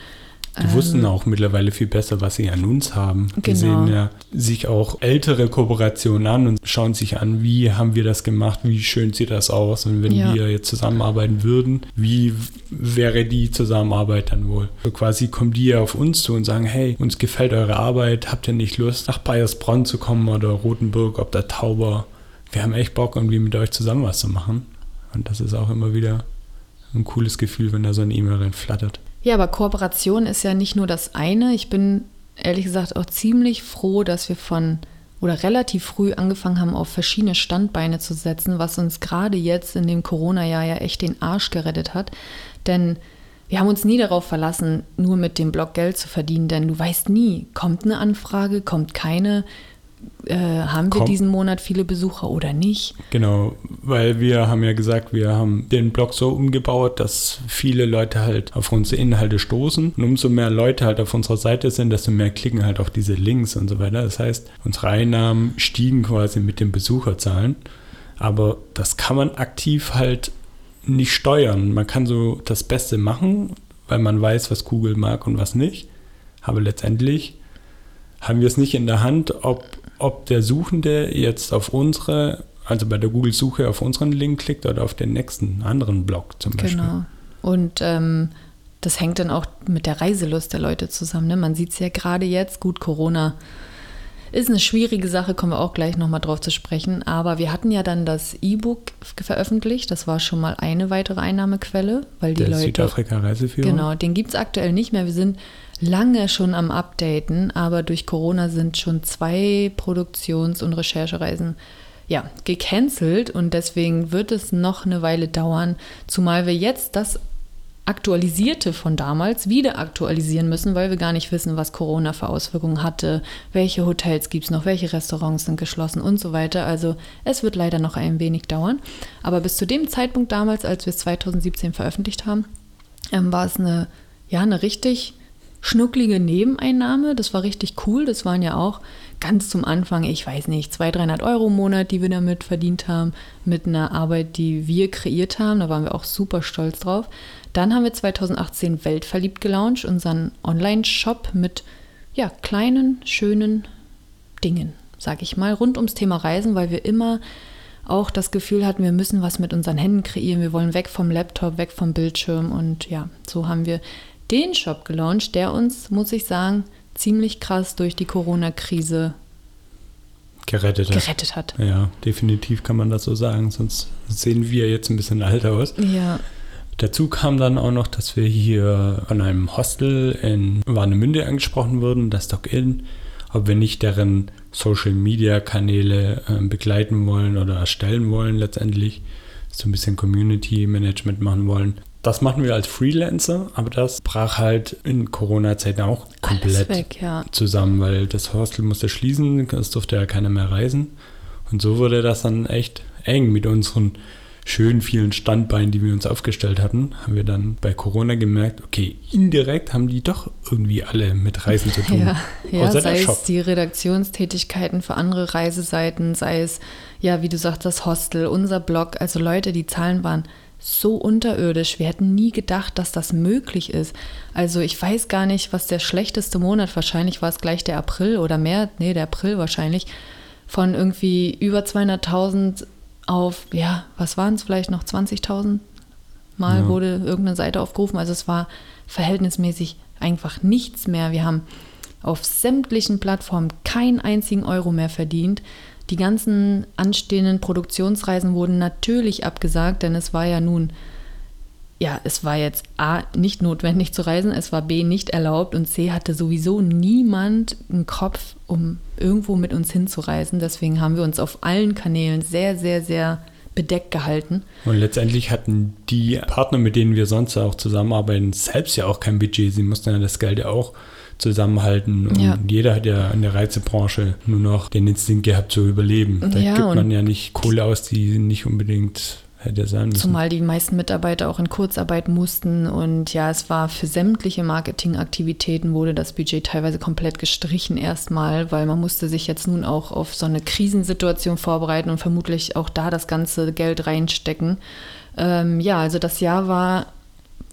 Die wussten ähm, auch mittlerweile viel besser, was sie an uns haben. Die genau. sehen ja sich auch ältere Kooperationen an und schauen sich an, wie haben wir das gemacht, wie schön sieht das aus und wenn ja. wir jetzt zusammenarbeiten würden, wie wäre die Zusammenarbeit dann wohl? So quasi kommen die ja auf uns zu und sagen, hey, uns gefällt eure Arbeit, habt ihr nicht Lust nach Bayersbronn zu kommen oder Rotenburg, ob der Tauber? Wir haben echt Bock, irgendwie mit euch zusammen was zu machen. Und das ist auch immer wieder ein cooles Gefühl, wenn da so eine E-Mail reinflattert. Ja, aber Kooperation ist ja nicht nur das eine. Ich bin ehrlich gesagt auch ziemlich froh, dass wir von oder relativ früh angefangen haben, auf verschiedene Standbeine zu setzen, was uns gerade jetzt in dem Corona-Jahr ja echt den Arsch gerettet hat. Denn wir haben uns nie darauf verlassen, nur mit dem Blog Geld zu verdienen, denn du weißt nie, kommt eine Anfrage, kommt keine, äh, haben wir Komm. diesen Monat viele Besucher oder nicht? Genau, weil wir haben ja gesagt, wir haben den Blog so umgebaut, dass viele Leute halt auf unsere Inhalte stoßen. Und umso mehr Leute halt auf unserer Seite sind, desto mehr klicken halt auch diese Links und so weiter. Das heißt, unsere Einnahmen stiegen quasi mit den Besucherzahlen. Aber das kann man aktiv halt nicht steuern. Man kann so das Beste machen, weil man weiß, was Google mag und was nicht. Aber letztendlich haben wir es nicht in der Hand, ob ob der Suchende jetzt auf unsere, also bei der Google-Suche auf unseren Link klickt oder auf den nächsten anderen Blog zum Beispiel. Genau. Und ähm, das hängt dann auch mit der Reiselust der Leute zusammen. Ne? Man sieht es ja gerade jetzt, gut, Corona ist eine schwierige Sache, kommen wir auch gleich nochmal drauf zu sprechen. Aber wir hatten ja dann das E-Book veröffentlicht. Das war schon mal eine weitere Einnahmequelle, weil die der Leute. Südafrika-Reiseführer. Genau, den gibt es aktuell nicht mehr. Wir sind lange schon am Updaten, aber durch Corona sind schon zwei Produktions- und Recherchereisen ja, gecancelt und deswegen wird es noch eine Weile dauern, zumal wir jetzt das Aktualisierte von damals wieder aktualisieren müssen, weil wir gar nicht wissen, was Corona für Auswirkungen hatte, welche Hotels gibt es noch, welche Restaurants sind geschlossen und so weiter. Also es wird leider noch ein wenig dauern. Aber bis zu dem Zeitpunkt damals, als wir es 2017 veröffentlicht haben, ähm, war es eine, ja, eine richtig schnucklige Nebeneinnahme. Das war richtig cool. Das waren ja auch ganz zum Anfang, ich weiß nicht, 200, 300 Euro im Monat, die wir damit verdient haben, mit einer Arbeit, die wir kreiert haben. Da waren wir auch super stolz drauf. Dann haben wir 2018 Weltverliebt gelauncht, unseren Online-Shop mit ja, kleinen, schönen Dingen, sag ich mal, rund ums Thema Reisen, weil wir immer auch das Gefühl hatten, wir müssen was mit unseren Händen kreieren, wir wollen weg vom Laptop, weg vom Bildschirm und ja, so haben wir den Shop gelauncht, der uns, muss ich sagen, ziemlich krass durch die Corona-Krise gerettet hat. gerettet hat. Ja, definitiv kann man das so sagen, sonst sehen wir jetzt ein bisschen alt aus. Ja. Dazu kam dann auch noch, dass wir hier an einem Hostel in Warnemünde angesprochen wurden, das Dock-In, ob wir nicht deren Social-Media-Kanäle äh, begleiten wollen oder erstellen wollen letztendlich, so ein bisschen Community-Management machen wollen. Das machen wir als Freelancer, aber das brach halt in Corona-Zeiten auch komplett weg, ja. zusammen, weil das Hostel musste schließen, es durfte ja keiner mehr reisen. Und so wurde das dann echt eng mit unseren schön vielen Standbeinen, die wir uns aufgestellt hatten, haben wir dann bei Corona gemerkt, okay, indirekt haben die doch irgendwie alle mit Reisen zu tun. Ja, ja sei es die Redaktionstätigkeiten für andere Reiseseiten, sei es, ja, wie du sagst, das Hostel, unser Blog, also Leute, die Zahlen waren so unterirdisch. Wir hätten nie gedacht, dass das möglich ist. Also ich weiß gar nicht, was der schlechteste Monat, wahrscheinlich war es gleich der April oder mehr, nee, der April wahrscheinlich, von irgendwie über 200.000 auf, ja, was waren es vielleicht noch 20.000 Mal ja. wurde irgendeine Seite aufgerufen. Also es war verhältnismäßig einfach nichts mehr. Wir haben auf sämtlichen Plattformen keinen einzigen Euro mehr verdient. Die ganzen anstehenden Produktionsreisen wurden natürlich abgesagt, denn es war ja nun, ja, es war jetzt A, nicht notwendig zu reisen, es war B, nicht erlaubt und C, hatte sowieso niemand einen Kopf, um irgendwo mit uns hinzureisen. Deswegen haben wir uns auf allen Kanälen sehr, sehr, sehr bedeckt gehalten. Und letztendlich hatten die Partner, mit denen wir sonst auch zusammenarbeiten, selbst ja auch kein Budget. Sie mussten ja das Geld ja auch zusammenhalten. Und ja. jeder hat ja in der Reizebranche nur noch den Instinkt gehabt zu überleben. Da ja, gibt man ja nicht Kohle aus, die nicht unbedingt hätte sein müssen. Zumal die meisten Mitarbeiter auch in Kurzarbeit mussten und ja, es war für sämtliche Marketingaktivitäten wurde das Budget teilweise komplett gestrichen erstmal, weil man musste sich jetzt nun auch auf so eine Krisensituation vorbereiten und vermutlich auch da das ganze Geld reinstecken. Ähm, ja, also das Jahr war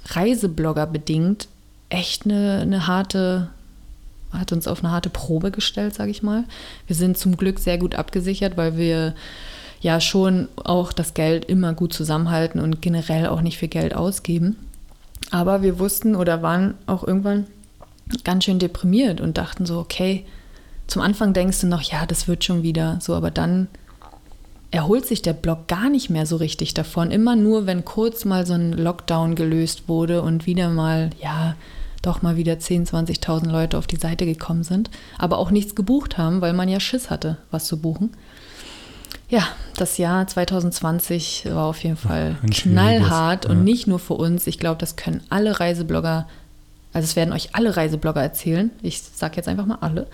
Reiseblogger bedingt echt eine, eine harte hat uns auf eine harte Probe gestellt, sage ich mal. Wir sind zum Glück sehr gut abgesichert, weil wir ja schon auch das Geld immer gut zusammenhalten und generell auch nicht viel Geld ausgeben. Aber wir wussten oder waren auch irgendwann ganz schön deprimiert und dachten so, okay, zum Anfang denkst du noch, ja, das wird schon wieder so, aber dann erholt sich der Blog gar nicht mehr so richtig davon. Immer nur, wenn kurz mal so ein Lockdown gelöst wurde und wieder mal, ja, doch mal wieder 10.000, 20.000 Leute auf die Seite gekommen sind, aber auch nichts gebucht haben, weil man ja Schiss hatte, was zu buchen. Ja, das Jahr 2020 war auf jeden Fall Ein knallhart ja. und nicht nur für uns. Ich glaube, das können alle Reiseblogger, also es werden euch alle Reiseblogger erzählen. Ich sage jetzt einfach mal alle,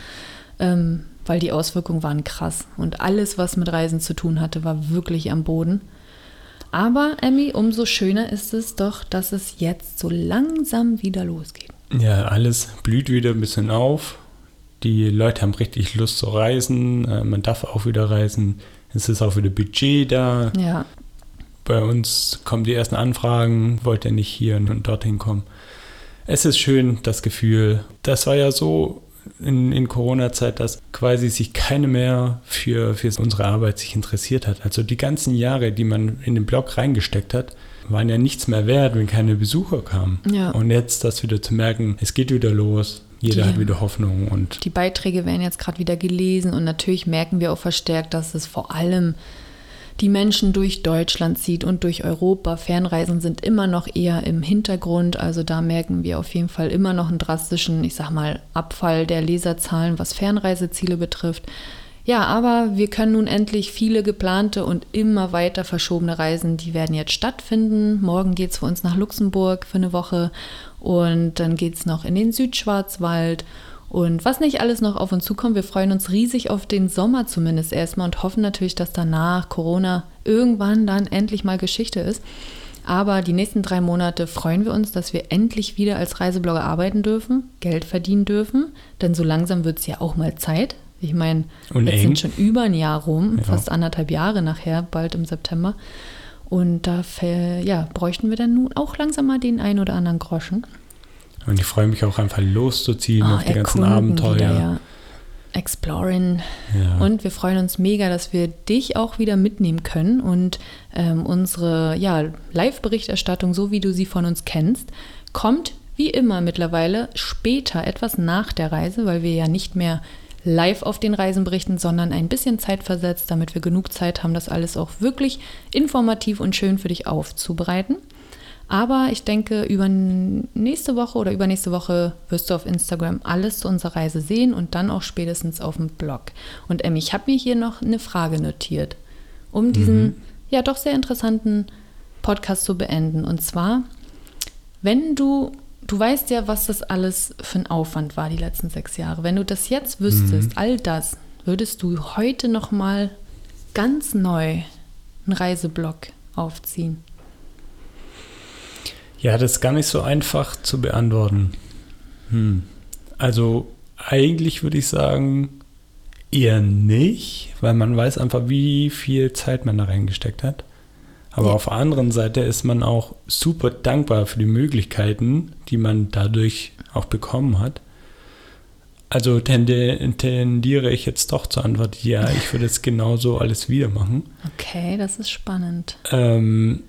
ähm, weil die Auswirkungen waren krass und alles, was mit Reisen zu tun hatte, war wirklich am Boden. Aber Emmy, umso schöner ist es doch, dass es jetzt so langsam wieder losgeht. Ja, alles blüht wieder ein bisschen auf. Die Leute haben richtig Lust zu reisen. Äh, man darf auch wieder reisen. Es ist auch wieder Budget da. Ja. Bei uns kommen die ersten Anfragen, wollt ihr nicht hier und dorthin kommen. Es ist schön, das Gefühl. Das war ja so in, in Corona-Zeit, dass quasi sich keine mehr für, für unsere Arbeit sich interessiert hat. Also die ganzen Jahre, die man in den Blog reingesteckt hat, waren ja nichts mehr wert, wenn keine Besucher kamen. Ja. Und jetzt das wieder zu merken, es geht wieder los, jeder die, hat wieder Hoffnung und. Die Beiträge werden jetzt gerade wieder gelesen und natürlich merken wir auch verstärkt, dass es vor allem die Menschen durch Deutschland zieht und durch Europa. Fernreisen sind immer noch eher im Hintergrund. Also da merken wir auf jeden Fall immer noch einen drastischen, ich sag mal, Abfall der Leserzahlen, was Fernreiseziele betrifft. Ja, aber wir können nun endlich viele geplante und immer weiter verschobene Reisen, die werden jetzt stattfinden. Morgen geht es für uns nach Luxemburg für eine Woche und dann geht es noch in den Südschwarzwald. Und was nicht alles noch auf uns zukommt, wir freuen uns riesig auf den Sommer zumindest erstmal und hoffen natürlich, dass danach Corona irgendwann dann endlich mal Geschichte ist. Aber die nächsten drei Monate freuen wir uns, dass wir endlich wieder als Reiseblogger arbeiten dürfen, Geld verdienen dürfen. Denn so langsam wird es ja auch mal Zeit. Ich meine, jetzt sind schon über ein Jahr rum, ja. fast anderthalb Jahre nachher, bald im September. Und da ja, bräuchten wir dann nun auch langsam mal den ein oder anderen Groschen. Und ich freue mich auch einfach loszuziehen oh, auf die ganzen Abenteuer. Wieder, ja. Exploring. Ja. Und wir freuen uns mega, dass wir dich auch wieder mitnehmen können und ähm, unsere ja, Live-Berichterstattung, so wie du sie von uns kennst, kommt wie immer mittlerweile später, etwas nach der Reise, weil wir ja nicht mehr live auf den Reisen berichten, sondern ein bisschen Zeit versetzt, damit wir genug Zeit haben, das alles auch wirklich informativ und schön für dich aufzubereiten. Aber ich denke, über nächste Woche oder übernächste Woche wirst du auf Instagram alles zu unserer Reise sehen und dann auch spätestens auf dem Blog. Und Emmy, ich habe mir hier noch eine Frage notiert, um diesen mhm. ja doch sehr interessanten Podcast zu beenden. Und zwar, wenn du du weißt ja, was das alles für ein Aufwand war die letzten sechs Jahre. Wenn du das jetzt wüsstest, mhm. all das, würdest du heute noch mal ganz neu einen Reiseblog aufziehen? Ja, das ist gar nicht so einfach zu beantworten. Hm. Also eigentlich würde ich sagen, eher nicht, weil man weiß einfach, wie viel Zeit man da reingesteckt hat. Aber ja. auf der anderen Seite ist man auch super dankbar für die Möglichkeiten, die man dadurch auch bekommen hat. Also tendiere ich jetzt doch zur Antwort, ja, ich würde es genauso alles wieder machen. Okay, das ist spannend. Ähm,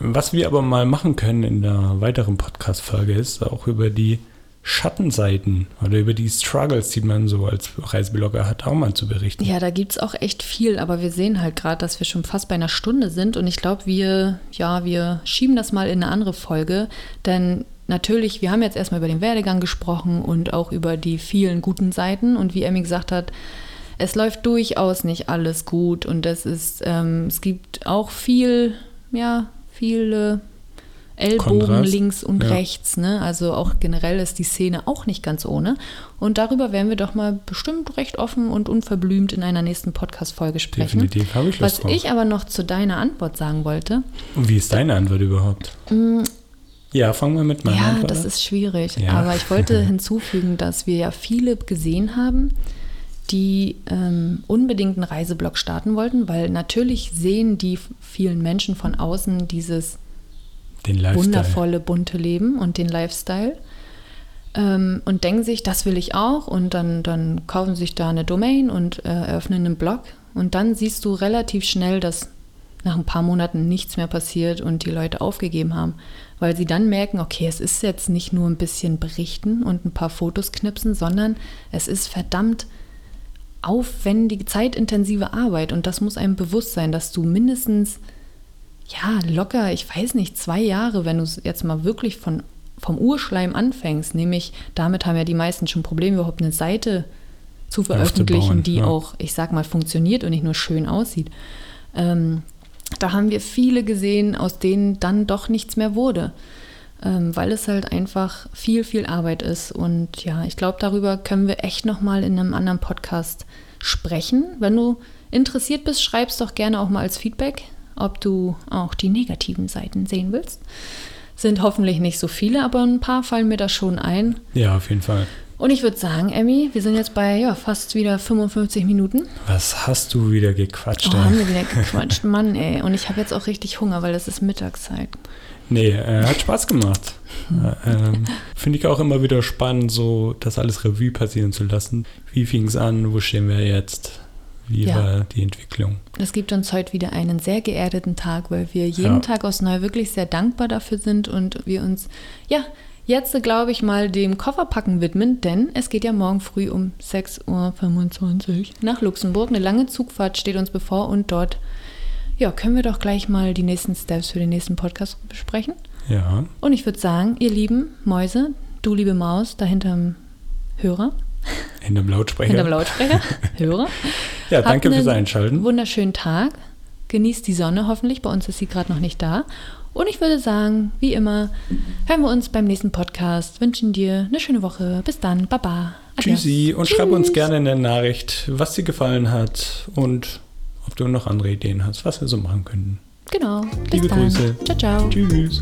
was wir aber mal machen können in der weiteren Podcast-Folge ist, auch über die Schattenseiten oder über die Struggles, die man so als Reiseblogger hat, auch mal zu berichten. Ja, da gibt es auch echt viel, aber wir sehen halt gerade, dass wir schon fast bei einer Stunde sind und ich glaube, wir, ja, wir schieben das mal in eine andere Folge, denn natürlich, wir haben jetzt erstmal über den Werdegang gesprochen und auch über die vielen guten Seiten und wie Emmy gesagt hat, es läuft durchaus nicht alles gut und es ist, ähm, es gibt auch viel, ja, viele Ellbogen Kontrast. links und Ja. rechts. Ne? Also auch generell ist die Szene auch nicht ganz ohne. Und darüber werden wir doch mal bestimmt recht offen und unverblümt in einer nächsten Podcast-Folge sprechen. Definitiv habe ich Lust Was drauf. ich aber noch zu deiner Antwort sagen wollte, Und wie ist deine Antwort überhaupt? Ja, fangen wir mit meiner ja, Antwort das an. ist schwierig. Ja. Aber ich wollte hinzufügen, dass wir ja viele gesehen haben, die ähm, unbedingt einen Reiseblog starten wollten, weil natürlich sehen die vielen Menschen von außen dieses. Wundervolle, bunte Leben und den Lifestyle. Ähm, und denken sich, das will ich auch. Und dann, dann kaufen sich da eine Domain und äh, eröffnen einen Blog. Und dann siehst du relativ schnell, dass nach ein paar Monaten nichts mehr passiert und die Leute aufgegeben haben. Weil sie dann merken, okay, es ist jetzt nicht nur ein bisschen berichten und ein paar Fotos knipsen, sondern es ist verdammt aufwendige, zeitintensive Arbeit. Und das muss einem bewusst sein, dass du mindestens ja, locker, ich weiß nicht, zwei Jahre, wenn du es jetzt mal wirklich von, vom Urschleim anfängst, nämlich damit haben ja die meisten schon Probleme, überhaupt eine Seite zu veröffentlichen, die ja. auch, ich sag mal, funktioniert und nicht nur schön aussieht. Ähm, da haben wir viele gesehen, aus denen dann doch nichts mehr wurde, ähm, weil es halt einfach viel, viel Arbeit ist. Und ja, ich glaube, darüber können wir echt nochmal in einem anderen Podcast sprechen. Wenn du interessiert bist, schreib's doch gerne auch mal als Feedback, ob du auch die negativen Seiten sehen willst. Sind hoffentlich nicht so viele, aber ein paar fallen mir da schon ein. Ja, auf jeden Fall. Und ich würde sagen, Emmy, wir sind jetzt bei ja, fast wieder 55 Minuten. Was hast du wieder gequatscht? Oh, haben wir wieder gequatscht, Mann, ey. Und ich habe jetzt auch richtig Hunger, weil es ist Mittagszeit. Nee, äh, hat Spaß gemacht. Äh, ähm, Finde ich auch immer wieder spannend, so das alles Revue passieren zu lassen. Wie fing es an? Wo stehen wir jetzt? Wie Ja. war die Entwicklung? Es gibt uns heute wieder einen sehr geerdeten Tag, weil wir jeden Ja. Tag aus Neu wirklich sehr dankbar dafür sind und wir uns, ja, jetzt glaube ich mal dem Kofferpacken widmen, denn es geht ja morgen früh um 6.25 Uhr nach Luxemburg. Eine lange Zugfahrt steht uns bevor und dort, ja, können wir doch gleich mal die nächsten Steps für den nächsten Podcast besprechen. Ja, Und ich würde sagen, ihr lieben Mäuse, du liebe Maus, da hinterm Hörer, hinterm Lautsprecher. hinterm Lautsprecher, Hörer. ja, Habt danke fürs Einschalten. Wunderschönen Tag. Genießt die Sonne hoffentlich. Bei uns ist sie gerade noch nicht da. Und ich würde sagen, wie immer, hören wir uns beim nächsten Podcast. Wünschen dir eine schöne Woche. Bis dann. Baba. Adios. Tschüssi und schreib uns Tschüss. gerne in der Nachricht, was dir gefallen hat und ob du noch andere Ideen hast, was wir so machen könnten. Genau. Bis Liebe dann. Grüße. Ciao, ciao. Tschüss.